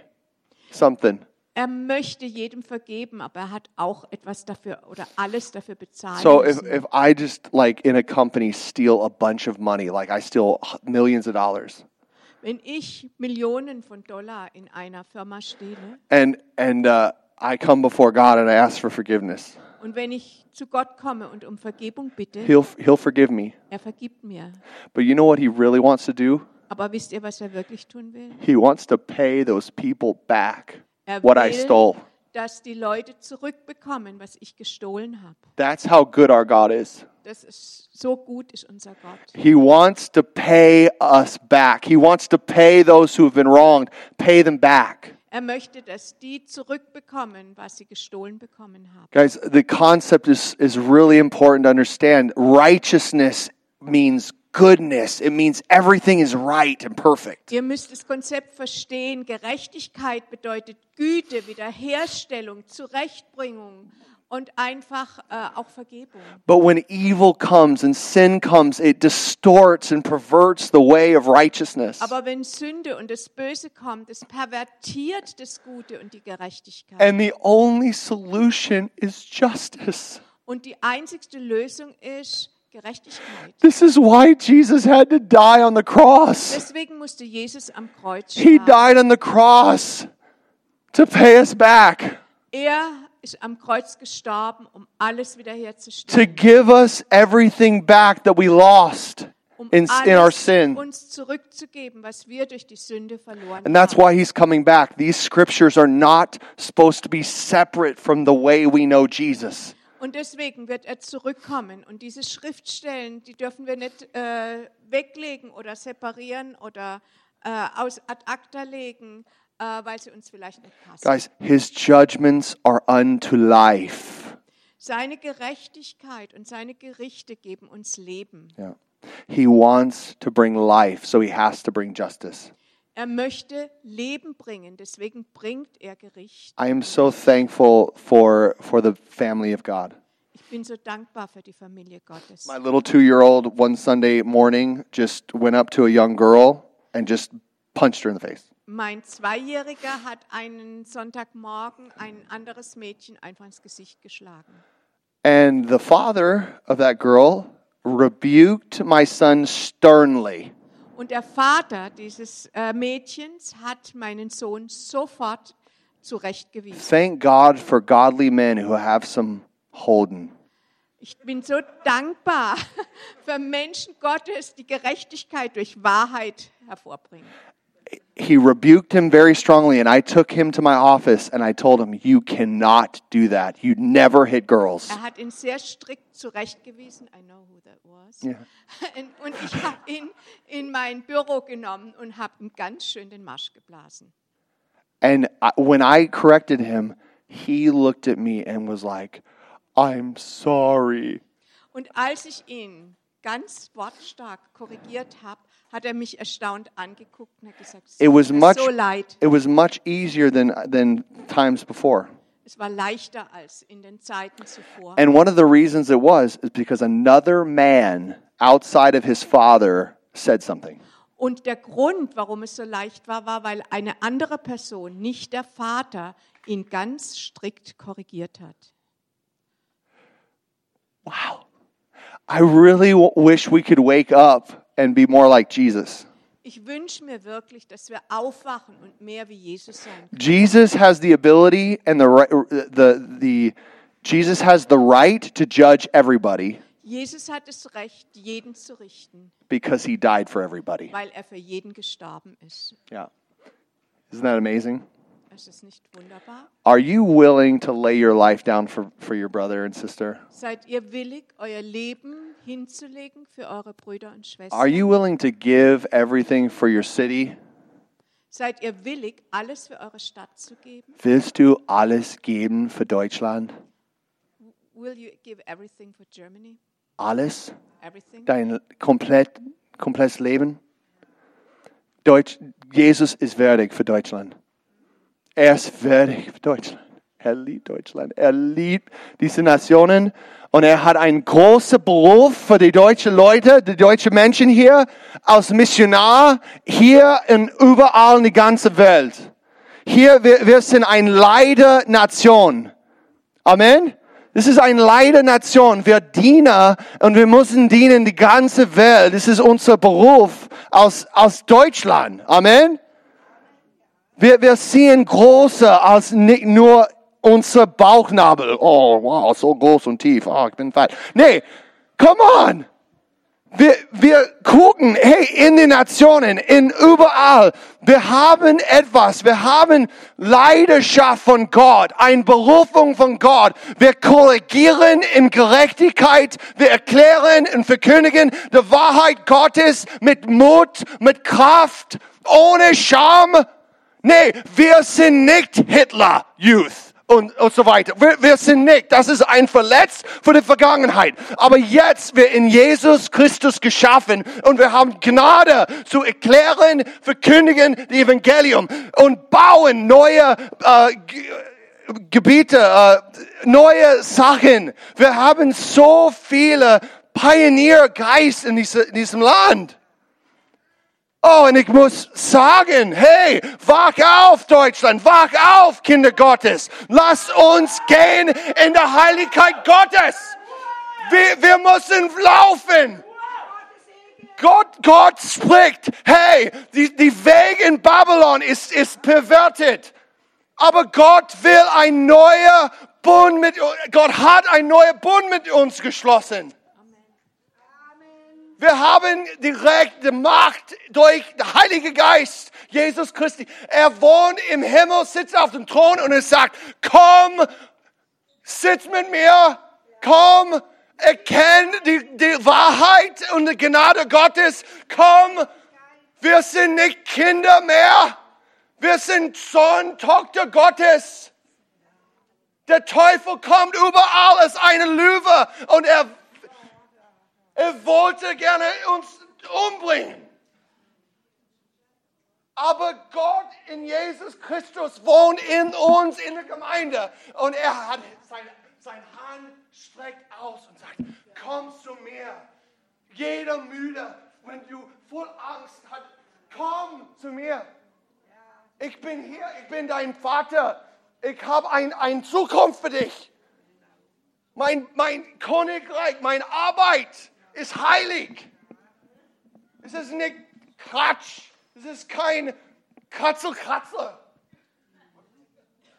something. Er möchte jedem vergeben, aber er hat auch etwas dafür oder alles dafür bezahlen So if, if I just like in a company steal a bunch of money, like I steal millions of dollars, Wenn ich Millionen von Dollar in einer Firma stehle and and uh, I come before God and I ask for forgiveness, und wenn ich zu Gott komme und um Vergebung bitte, He'll He'll forgive me. er vergibt mir. But you know what He really wants to do? Aber wisst ihr, was er wirklich tun will? He wants to pay those people back Er what I will, stole. dass die Leute zurückbekommen, was ich gestohlen habe. That's how good our God is. Das ist so gut ist unser Gott. He wants to pay us back. He wants to pay those who have been wronged, pay them back. Er möchte, dass die zurückbekommen, was sie gestohlen bekommen haben. Guys, the concept is, is really important to understand. Righteousness means goodness, it means everything is right and perfect. Ihr müsst das Konzept verstehen. Gerechtigkeit bedeutet Güte, Wiederherstellung, Zurechtbringung und einfach äh, auch Vergebung. But when evil comes and sin comes, it distorts and perverts the way of righteousness. Aber wenn Sünde und das Böse kommt, es pervertiert das Gute und die Gerechtigkeit. And the only solution is justice. Und die einzigste Lösung ist Gerechtigkeit. This is why Jesus had to die on the cross. Deswegen musste Jesus am Kreuz He sterben. died on the cross to pay us back, Er ist am Kreuz gestorben, um alles to wiederherzustellen. give us everything back that we lost Um in, in our sin. uns zurückzugeben, was wir durch die Sünde verloren And that's haben. why he's coming back. These scriptures are not supposed to be separate from the way we know Jesus. Und deswegen wird er zurückkommen. Und diese Schriftstellen, die dürfen wir nicht äh, weglegen oder separieren oder äh, aus ad acta legen, äh, weil sie uns vielleicht nicht passen. Guys, his judgments are unto life. Seine Gerechtigkeit und seine Gerichte geben uns Leben. Yeah. He wants to bring life, so he has to bring justice. Er möchte Leben bringen, deswegen bringt er Gericht. I am so thankful for for the family of God. Ich bin so dankbar für die Familie Gottes. My little 2-year-old one Sunday morning just went up to a young girl and just punched her in the face. Mein Zweijähriger hat einen Sonntagmorgen ein anderes Mädchen einfach ins Gesicht geschlagen. And the father of that girl rebuked my son sternly. Und der Vater dieses äh, Mädchens hat meinen Sohn sofort zurechtgewiesen. Thank God for godly men who have some holding. Ich bin so dankbar [laughs] für Menschen Gottes, die Gerechtigkeit durch Wahrheit hervorbringen. He rebuked him very strongly, and I took him to my office and I told him, You cannot do that. You never hit girls. Er hat ihn sehr strikt zurechtgewiesen. I know who that was. Yeah. [laughs] Und ich habe ihn in mein Büro genommen und habe ihm ganz schön den Marsch geblasen. And I, when I corrected him, he looked at me and was like, I'm sorry. Und als ich ihn ganz wortstark korrigiert habe, hat er mich erstaunt angeguckt und hat gesagt, es It was much so leid. it was much easier than than times before. Es war leichter als in den Zeiten zuvor. And one of the reasons it was is because another man outside of his father said something. Und der Grund, warum es so leicht war, war, weil eine andere Person, nicht der Vater, ihn ganz strikt korrigiert hat. Wow. I really wish we could wake up and be more like Jesus. Ich wünsche mir wirklich, dass wir aufwachen und mehr wie Jesus sein können. Jesus has the ability and the right, the the Jesus has the right to judge everybody Jesus hat das Recht, jeden zu richten, because he died for everybody. weil er für jeden gestorben ist. Yeah. Isn't that amazing? Ist das nicht wunderbar? Are you willing to lay your life down for, for your brother and sister? Seid ihr willig, euer Leben hinzulegen für eure Brüder und Schwestern? Are you willing to give everything for your city? Seid ihr willig, alles für eure Stadt zu geben? Willst du alles geben für Deutschland? Will you give everything for Germany? Alles? Everything? Dein komplett, komplettes Leben? Deutsch, Jesus ist würdig für Deutschland. Er ist würdig für Deutschland. Er liebt Deutschland. Er liebt diese Nationen. Und er hat einen großen Beruf für die deutschen Leute, die deutschen Menschen hier, als Missionar, hier und überall in der ganzen Welt. Hier, wir, wir sind eine Leidernation. Amen. Das ist eine Leidernation. Wir dienen und wir müssen dienen die ganze Welt. Das ist unser Beruf aus, aus Deutschland. Amen. Wir, wir sehen größer als nicht nur unser Bauchnabel. Oh, wow, so groß und tief. Oh, ich bin fett. Nee, come on. Wir, wir gucken, hey, in den Nationen, in überall. Wir haben etwas. Wir haben Leidenschaft von Gott, eine Berufung von Gott. Wir korrigieren in Gerechtigkeit. Wir erklären und verkündigen die Wahrheit Gottes mit Mut, mit Kraft, ohne Scham. Nee, wir sind nicht Hitler Youth und, und so weiter. Wir, wir sind nicht. Das ist ein Verletz für die Vergangenheit. Aber jetzt wir in Jesus Christus geschaffen und wir haben Gnade zu erklären, verkündigen die Evangelium und bauen neue äh, Gebiete, äh, neue Sachen. Wir haben so viele Pioniergeist in, diese, in diesem Land. Oh, und ich muss sagen, hey, wach auf, Deutschland, wach auf, Kinder Gottes. Lasst uns gehen in der Heiligkeit Gottes. Wir, wir müssen laufen. Gott, Gott spricht, hey, die, die Weg in Babylon ist, ist pervertet. Aber Gott will ein neuer Bund mit, Gott hat ein neuer Bund mit uns geschlossen. Wir haben direkte Macht durch den Heiligen Geist, Jesus Christi. Er wohnt im Himmel, sitzt auf dem Thron und er sagt, komm, sitz mit mir, komm, erkenn die, die Wahrheit und die Gnade Gottes, komm, wir sind nicht Kinder mehr, wir sind Sohn, Tochter Gottes. Der Teufel kommt überall als eine Löwe und er er wollte gerne uns umbringen. Aber Gott in Jesus Christus wohnt in uns, in der Gemeinde. Und er hat seine, seine Hand streckt aus und sagt, komm zu mir. Jeder müde, wenn du voll Angst hast, komm zu mir. Ich bin hier, ich bin dein Vater. Ich habe ein, eine Zukunft für dich. Mein, mein Königreich, meine Arbeit ist heilig. Es ist nicht Quatsch. Es ist kein Kratzel-Kratzel.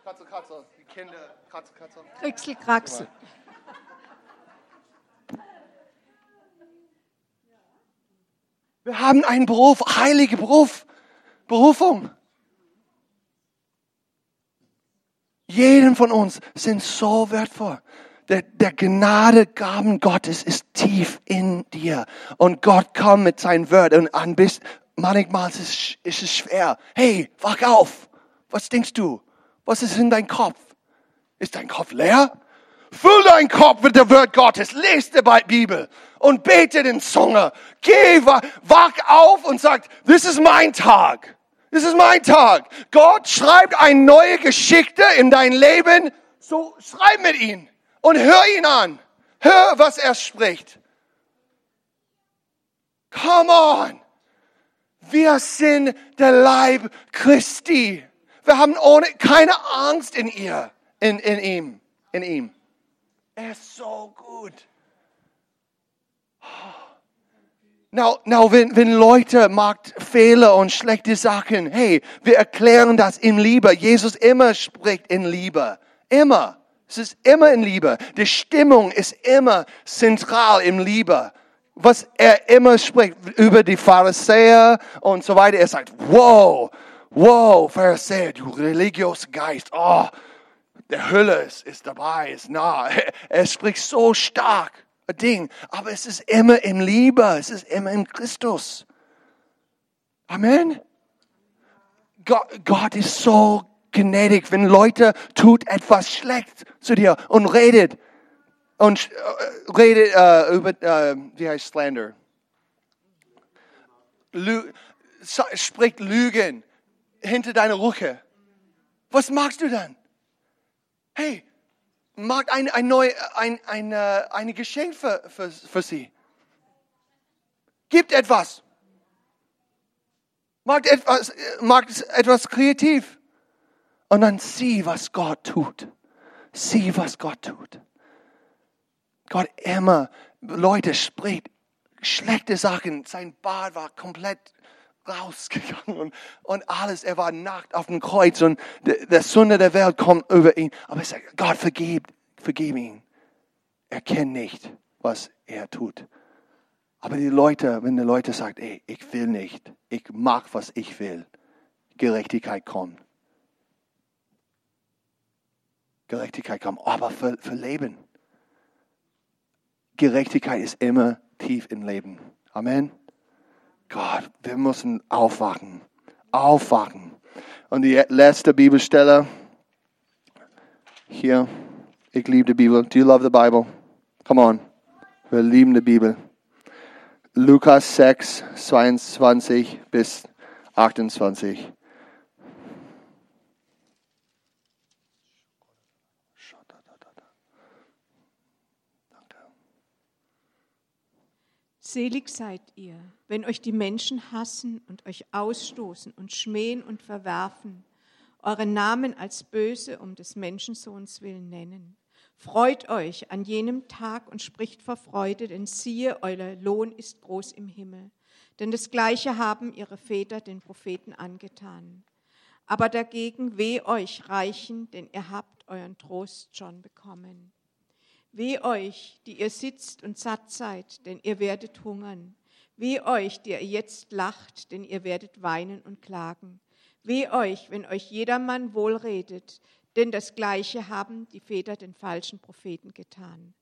Kratzel-Kratzel. Die Kinder, Kratzel-Kratzel. Krixel-Kraxel. Wir haben einen Beruf, heilige Beruf, Berufung. Jeden von uns sind so wertvoll der, der Gnadegaben Gottes ist tief in dir. Und Gott kommt mit seinen Wörtern an bist, manchmal ist es, ist es schwer. Hey, wach auf. Was denkst du? Was ist in deinem Kopf? Ist dein Kopf leer? Füll deinen Kopf mit der Wort Gottes, lese die Bibel und bete den Zunge. Geh, wach auf und sag, this is mein Tag. Das ist mein Tag. Gott schreibt eine neue Geschichte in dein Leben. So schreib mit ihm und hör ihn an. Hör, was er spricht. Come on. Wir sind der Leib Christi. Wir haben ohne, keine Angst in ihr, in, in ihm, in ihm. Er ist so gut. Now, now wenn, wenn Leute macht Fehler und schlechte Sachen, hey, wir erklären das in Liebe. Jesus immer spricht in Liebe. Immer. Es ist immer in Liebe. Die Stimmung ist immer zentral im Liebe. Was er immer spricht über die Pharisäer und so weiter. Er sagt, wow, wow, Pharisäer, du religiöser Geist, oh, der Hölle ist, ist dabei, ist nah. [laughs] Er spricht so stark ein Ding, aber es ist immer in Liebe, es ist immer in Christus. Amen. Gott, Gott ist so gnädig, wenn Leute tut etwas schlecht zu dir und redet und äh, redet äh, über, äh, wie heißt Slander? Lü spricht Lügen hinter deiner Rüche. Was machst du dann? Hey, mach ein, ein neu, ein, ein, äh, ein Geschenk für, für, für sie. Gibt etwas. Macht etwas, macht etwas kreativ. Und dann sieh, was Gott tut. Sieh, was Gott tut. Gott immer, Leute spricht schlechte Sachen. Sein Bart war komplett rausgegangen und, und alles. Er war nackt auf dem Kreuz und der, der Sünde der Welt kommt über ihn. Aber er sagt, Gott vergib, vergib ihn. Er kennt nicht, was er tut. Aber die Leute, wenn die Leute sagen, ey, ich will nicht, ich mach, was ich will, Gerechtigkeit kommt. Gerechtigkeit kommt, aber für, für Leben. Gerechtigkeit ist immer tief im Leben. Amen. Gott, wir müssen aufwachen. Aufwachen. Und die letzte Bibelstelle hier. Ich liebe die Bibel. Do you love the Bible? Come on. Wir lieben die Bibel. Lukas 6, 22 bis 28. Selig seid ihr, wenn euch die Menschen hassen und euch ausstoßen und schmähen und verwerfen, euren Namen als böse um des Menschensohns willen nennen. Freut euch an jenem Tag und spricht vor Freude, denn siehe, euer Lohn ist groß im Himmel. Denn das Gleiche haben ihre Väter den Propheten angetan. Aber dagegen weh euch Reichen, denn ihr habt euren Trost schon bekommen. Weh euch, die ihr sitzt und satt seid, denn ihr werdet hungern. Weh euch, die ihr jetzt lacht, denn ihr werdet weinen und klagen. Weh euch, wenn euch jedermann wohlredet, denn das Gleiche haben die Väter den falschen Propheten getan.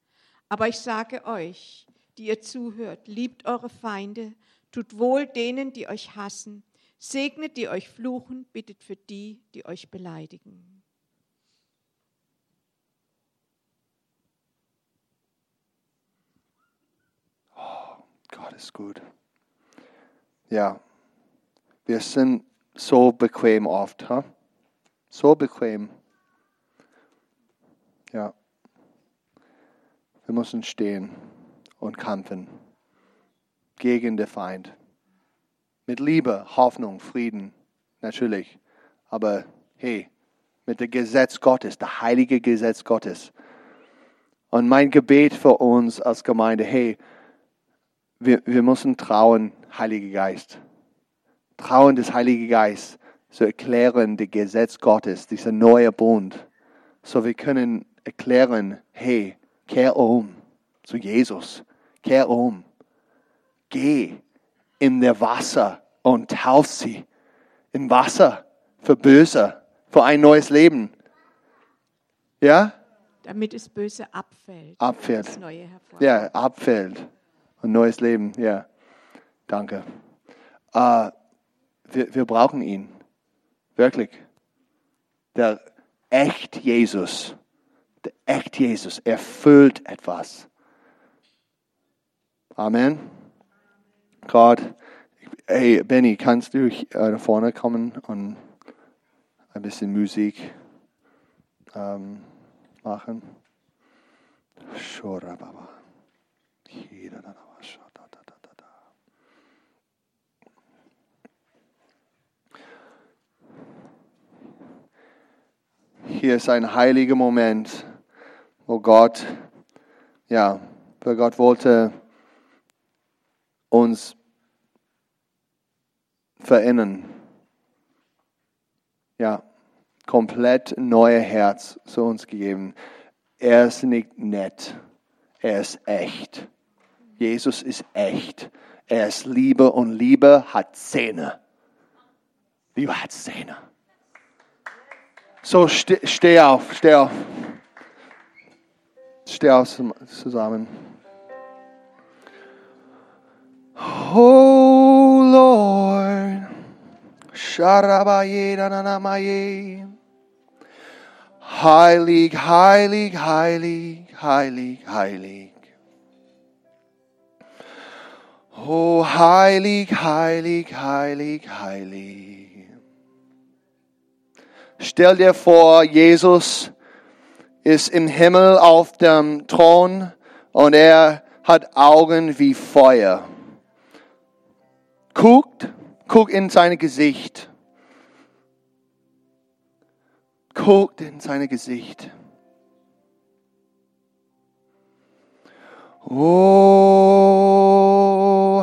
Aber ich sage euch, die ihr zuhört, liebt eure Feinde, tut wohl denen, die euch hassen, segnet die euch fluchen, bittet für die, die euch beleidigen. Gott ist gut. Ja, wir sind so bequem oft, huh? so bequem. Ja, wir müssen stehen und kämpfen gegen den Feind. Mit Liebe, Hoffnung, Frieden, natürlich. Aber hey, mit dem Gesetz Gottes, der heilige Gesetz Gottes. Und mein Gebet für uns als Gemeinde, hey, wir, wir müssen trauen, Heiliger Geist. Trauen des Heiligen Geist zu erklären, das Gesetz Gottes, dieser neue Bund. So wir können erklären, hey, kehr um zu Jesus. Kehr um. Geh in der Wasser und tauf sie. Im Wasser für Böse, für ein neues Leben. Ja? Damit es böse abfällt. Abfällt. Das Neue hervor. Ja, abfällt. Ein neues Leben, ja. Danke. Äh, wir, wir brauchen ihn. Wirklich. Der echt Jesus, der echt Jesus erfüllt etwas. Amen. Gott, hey Benny, kannst du äh, nach vorne kommen und ein bisschen Musik ähm, machen? Shorababa. Hier ist ein heiliger Moment, wo Gott, ja, wo Gott wollte uns verändern. Ja, komplett neue Herz zu uns gegeben. Er ist nicht nett, er ist echt. Jesus ist echt. Er ist Liebe und Liebe hat Zähne. Liebe hat Zähne. So, ste, steh auf, steh auf. Steh auf zusammen. Oh Lord, Sharabaye Nanamaye. Heilig, heilig, heilig, heilig, heilig. Oh, heilig, heilig, heilig, heilig. Stell dir vor, Jesus ist im Himmel auf dem Thron und er hat Augen wie Feuer. Guckt, guckt in sein Gesicht. Guckt in sein Gesicht. Oh,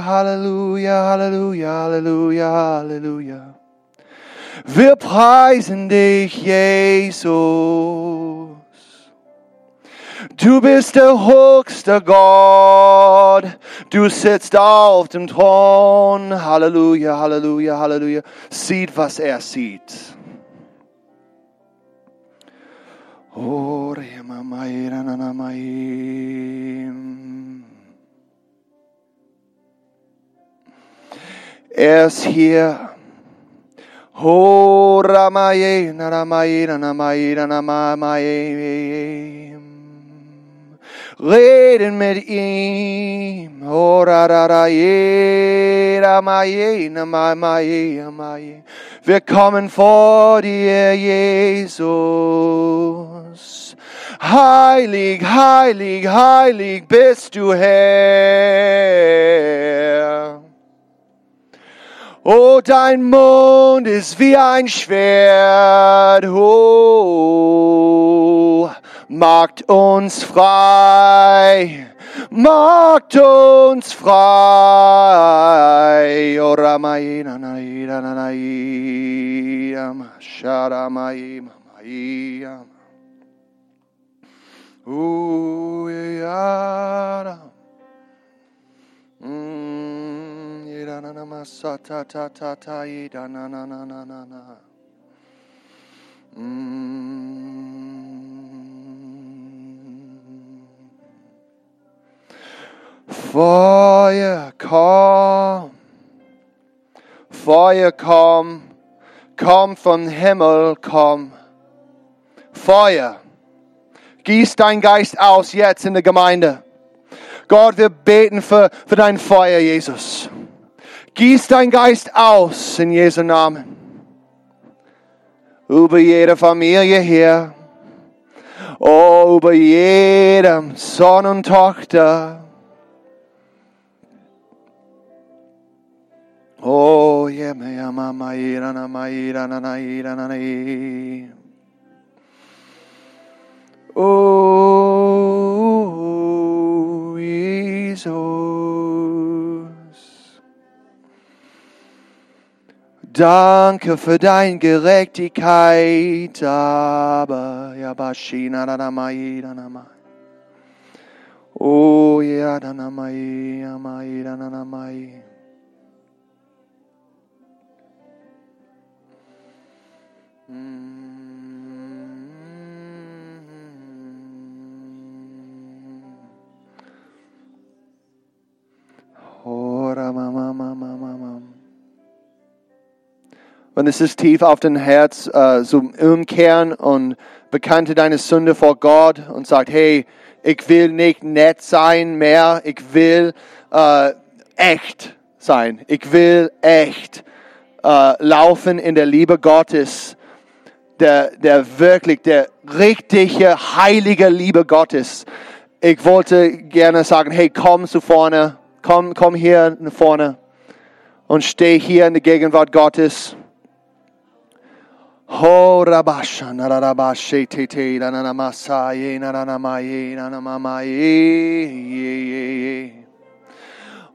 Halleluja, Halleluja, Halleluja, Halleluja. Wir preisen dich, Jesus. Du bist der höchste Gott. Du sitzt auf dem Thron. Halleluja, Halleluja, Halleluja. Sieht, was er sieht. Oh. Er ist hier. Oh, Ramaye, Naramaye, Nanamaye, Nanamaye. Reden mit ihm. Oh, Rararaye, Ramaye, Namamaye, Amaye. Wir kommen vor dir, Jesus. Heilig, heilig, heilig bist du Herr. Oh, dein Mund ist wie ein Schwert. Oh, macht uns frei. Macht uns frei. Maia. Ooh, yeah. Mm, Feuer, komm. Feuer, komm. Komm vom Himmel, komm. Feuer. Gieß dein Geist aus jetzt in der Gemeinde. Gott, wir beten für, für dein Feuer, Jesus. Gieß dein Geist aus in Jesu Namen. Über jede Familie hier. Oh, über jedem Sohn und Tochter. Oh, yeah, mama, ira, na, ma, ira, na, na, ira, na, na, ira. Oh, Jesus. Danke für deine Gerechtigkeit, aber ja, Bashina, da, da, mai, da, da, mai. Oh, ja, da, da, mai, ja, mai, da, da, da, mai. Ora, mama, mama, mama. Und es ist tief auf dein Herz äh, zum Umkehren und bekannte deine Sünde vor Gott und sagt, hey, ich will nicht nett sein mehr, ich will äh, echt sein, ich will echt äh, laufen in der Liebe Gottes, der, der wirklich, der richtige, heilige Liebe Gottes. Ich wollte gerne sagen, hey, komm zu vorne, komm, komm hier nach vorne und steh hier in der Gegenwart Gottes. Ho rabasha narabashe te te nanamasaye nanamaye nanamamaye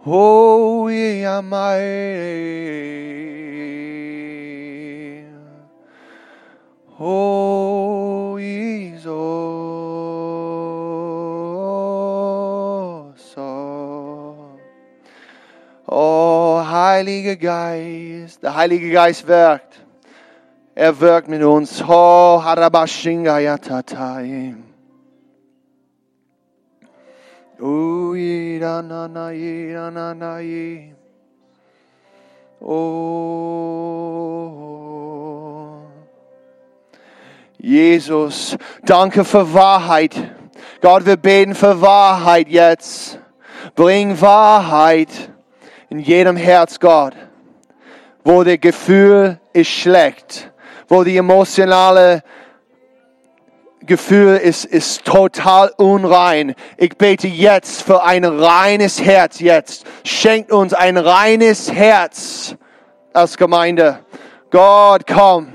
Oh yamaye Oh Jesus. Oh Heiliger Geist der Heilige Geist wirkt er wirkt mit uns. Oh, harabashinga yatatai. Oh, ira na na ira na na i. Oh. Jesus, danke für Wahrheit. Gott, wir beten für Wahrheit jetzt. Bring Wahrheit in jedem Herz, Gott, wo der Gefühl ist schlecht wo die emotionale Gefühl ist, ist total unrein. Ich bete jetzt für ein reines Herz jetzt. Schenkt uns ein reines Herz als Gemeinde. Gott, komm.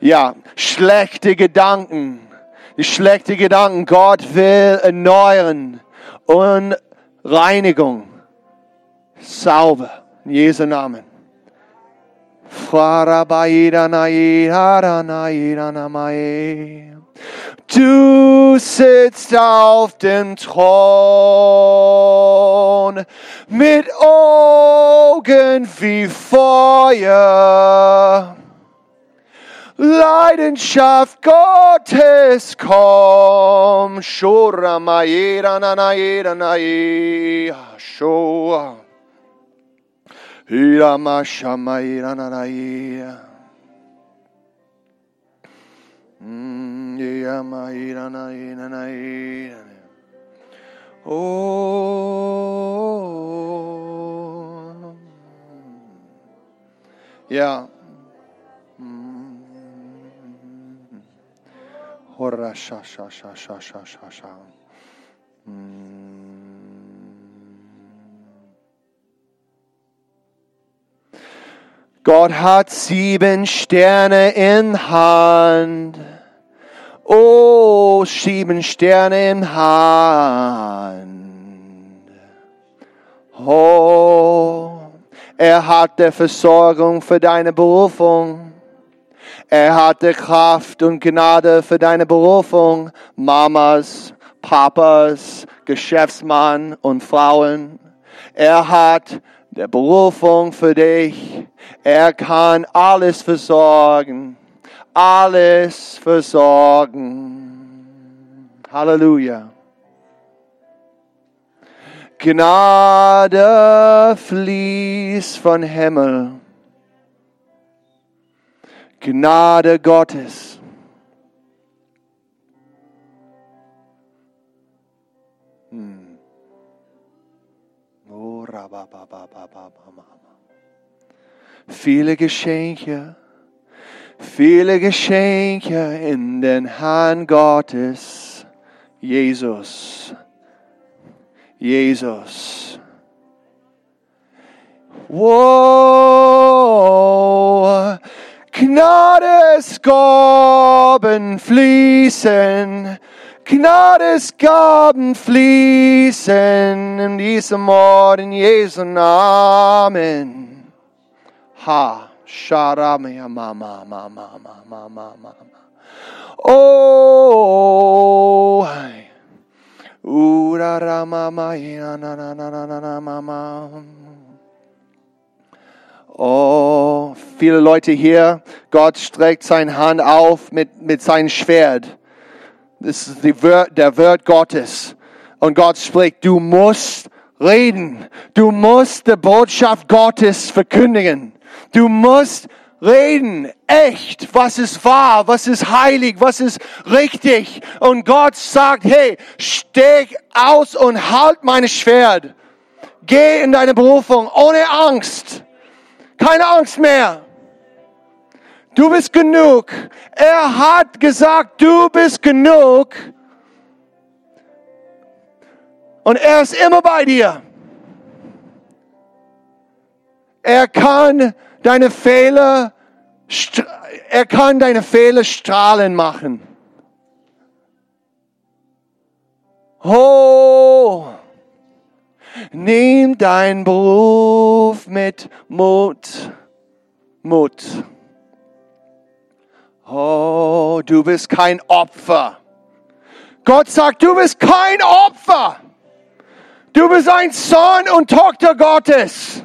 Ja, schlechte Gedanken. Die schlechte Gedanken. Gott will erneuern und Reinigung, Sauber, in Jesu Namen. Du sitzt auf dem Thron mit Augen wie Feuer. Leidenschaft Gottes komm. Shura maira Sha. Gott hat sieben Sterne in Hand. Oh, sieben Sterne in Hand. Oh, er hatte Versorgung für deine Berufung. Er hatte Kraft und Gnade für deine Berufung. Mamas, Papas, Geschäftsmann und Frauen. Er hat der Berufung für dich. Er kann alles versorgen. Alles versorgen. Halleluja. Gnade fließt von Himmel. Gnade Gottes. Hm. Viele Geschenke, viele Geschenke in den Hand Gottes, Jesus. Jesus. Wow, Gnadesgaben fließen, Gnadesgaben fließen in diesem Ort in Jesu Namen. Ha, Sharamaya Mama, Mama, Mama, Mama, Mama. Oh, Oh, viele Leute hier, Gott streckt seine Hand auf mit, mit seinem Schwert. Das ist die Wort, der Wort Gottes. Und Gott spricht, du musst reden. Du musst die Botschaft Gottes verkündigen. Du musst reden, echt, was ist wahr, was ist heilig, was ist richtig. Und Gott sagt, hey, steg aus und halt meine Schwert. Geh in deine Berufung ohne Angst. Keine Angst mehr. Du bist genug. Er hat gesagt, du bist genug. Und er ist immer bei dir. Er kann deine Fehler, er kann deine Fehler strahlen machen. Oh, nimm dein Beruf mit Mut, Mut. Oh, du bist kein Opfer. Gott sagt, du bist kein Opfer. Du bist ein Sohn und Tochter Gottes.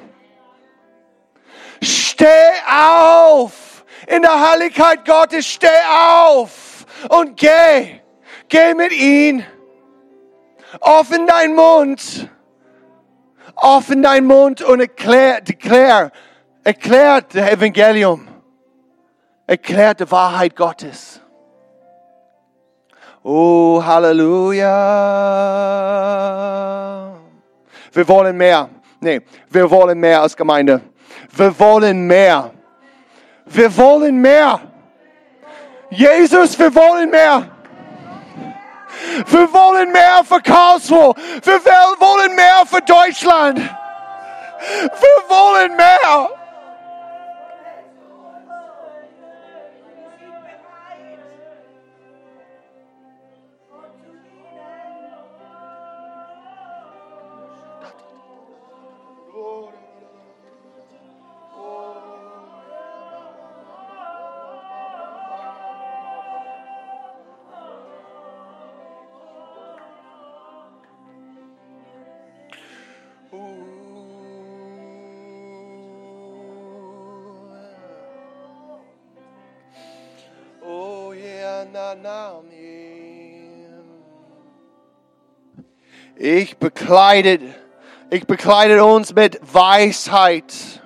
Steh auf. In der Heiligkeit Gottes, steh auf und geh. Geh mit ihm. Offen dein Mund. Offen dein Mund und erklär, erklär, erklärt das Evangelium. Erklärt die Wahrheit Gottes. Oh, Halleluja. Wir wollen mehr. Nee, wir wollen mehr als Gemeinde. Wir wollen mehr. Wir wollen mehr. Jesus, wir wollen mehr. Wir wollen mehr für Karlsruhe. Wir wollen mehr für Deutschland. Wir wollen mehr. bekleidet, ich bekleide uns mit Weisheit.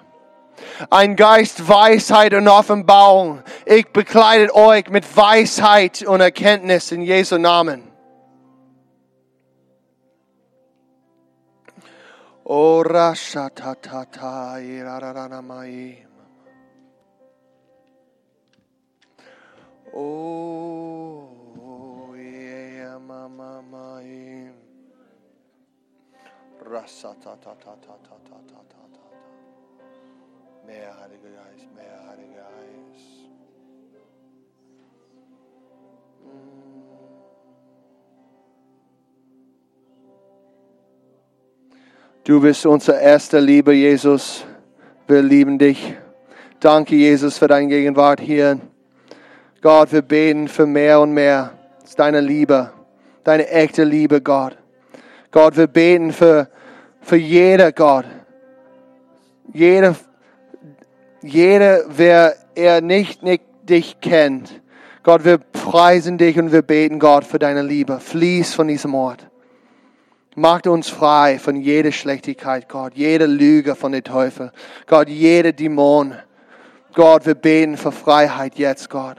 Ein Geist Weisheit und Offenbarung. Ich bekleidet euch mit Weisheit und Erkenntnis in Jesu Namen. Ora shatatata irararanamai. Oh, yeah, mama, mama. Rasa ta ta ta ta ta ta ta ta ta. Mehr Heiliger Geist, mehr Heiliger Geist. Du bist unser erster Liebe, Jesus. Wir lieben dich. Danke, Jesus, für deine Gegenwart hier. Gott, wir beten für mehr und mehr. Das ist deine Liebe, deine echte Liebe, Gott. Gott, wir beten für, für jeder, Gott. Jeder, jeder, wer er nicht, nicht dich kennt. Gott, wir preisen dich und wir beten, Gott, für deine Liebe. Fließ von diesem Ort. Macht uns frei von jeder Schlechtigkeit, Gott, jede Lüge von den Teufel, Gott, jede Dämon. Gott, wir beten für Freiheit jetzt, Gott.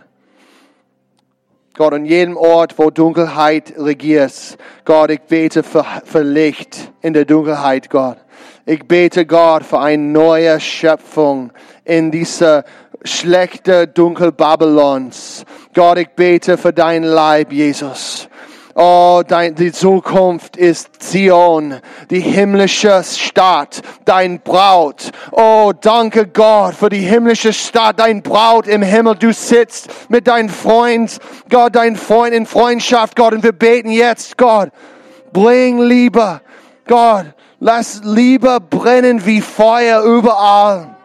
Gott, an jedem Ort, wo Dunkelheit regiert, Gott, ich bete für, für Licht in der Dunkelheit, Gott. Ich bete, Gott, für eine neue Schöpfung in dieser schlechte Dunkel Babylons. Gott, ich bete für dein Leib, Jesus. Oh, dein, die Zukunft ist Zion, die himmlische Stadt, dein Braut. Oh, danke Gott für die himmlische Stadt, dein Braut im Himmel. Du sitzt mit deinem Freund, Gott, dein Freund in Freundschaft, Gott. Und wir beten jetzt, Gott, bring Liebe, Gott, lass Liebe brennen wie Feuer überall.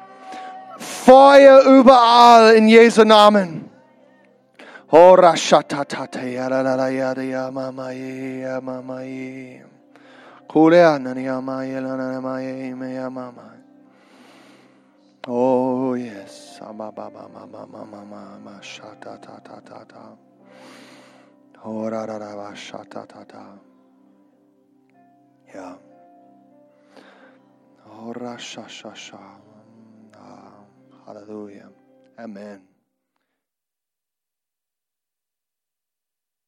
Feuer überall in Jesu Namen. Ora shatatate yarara yada yama maye yama maye. Kule anani yama yelana maye me yama maye. Oh yes, ama baba mama mama mama shata ta ta ta ta. Ora ra ra ba shata ta ta. Yeah. Ora sha sha sha. Hallelujah. Amen.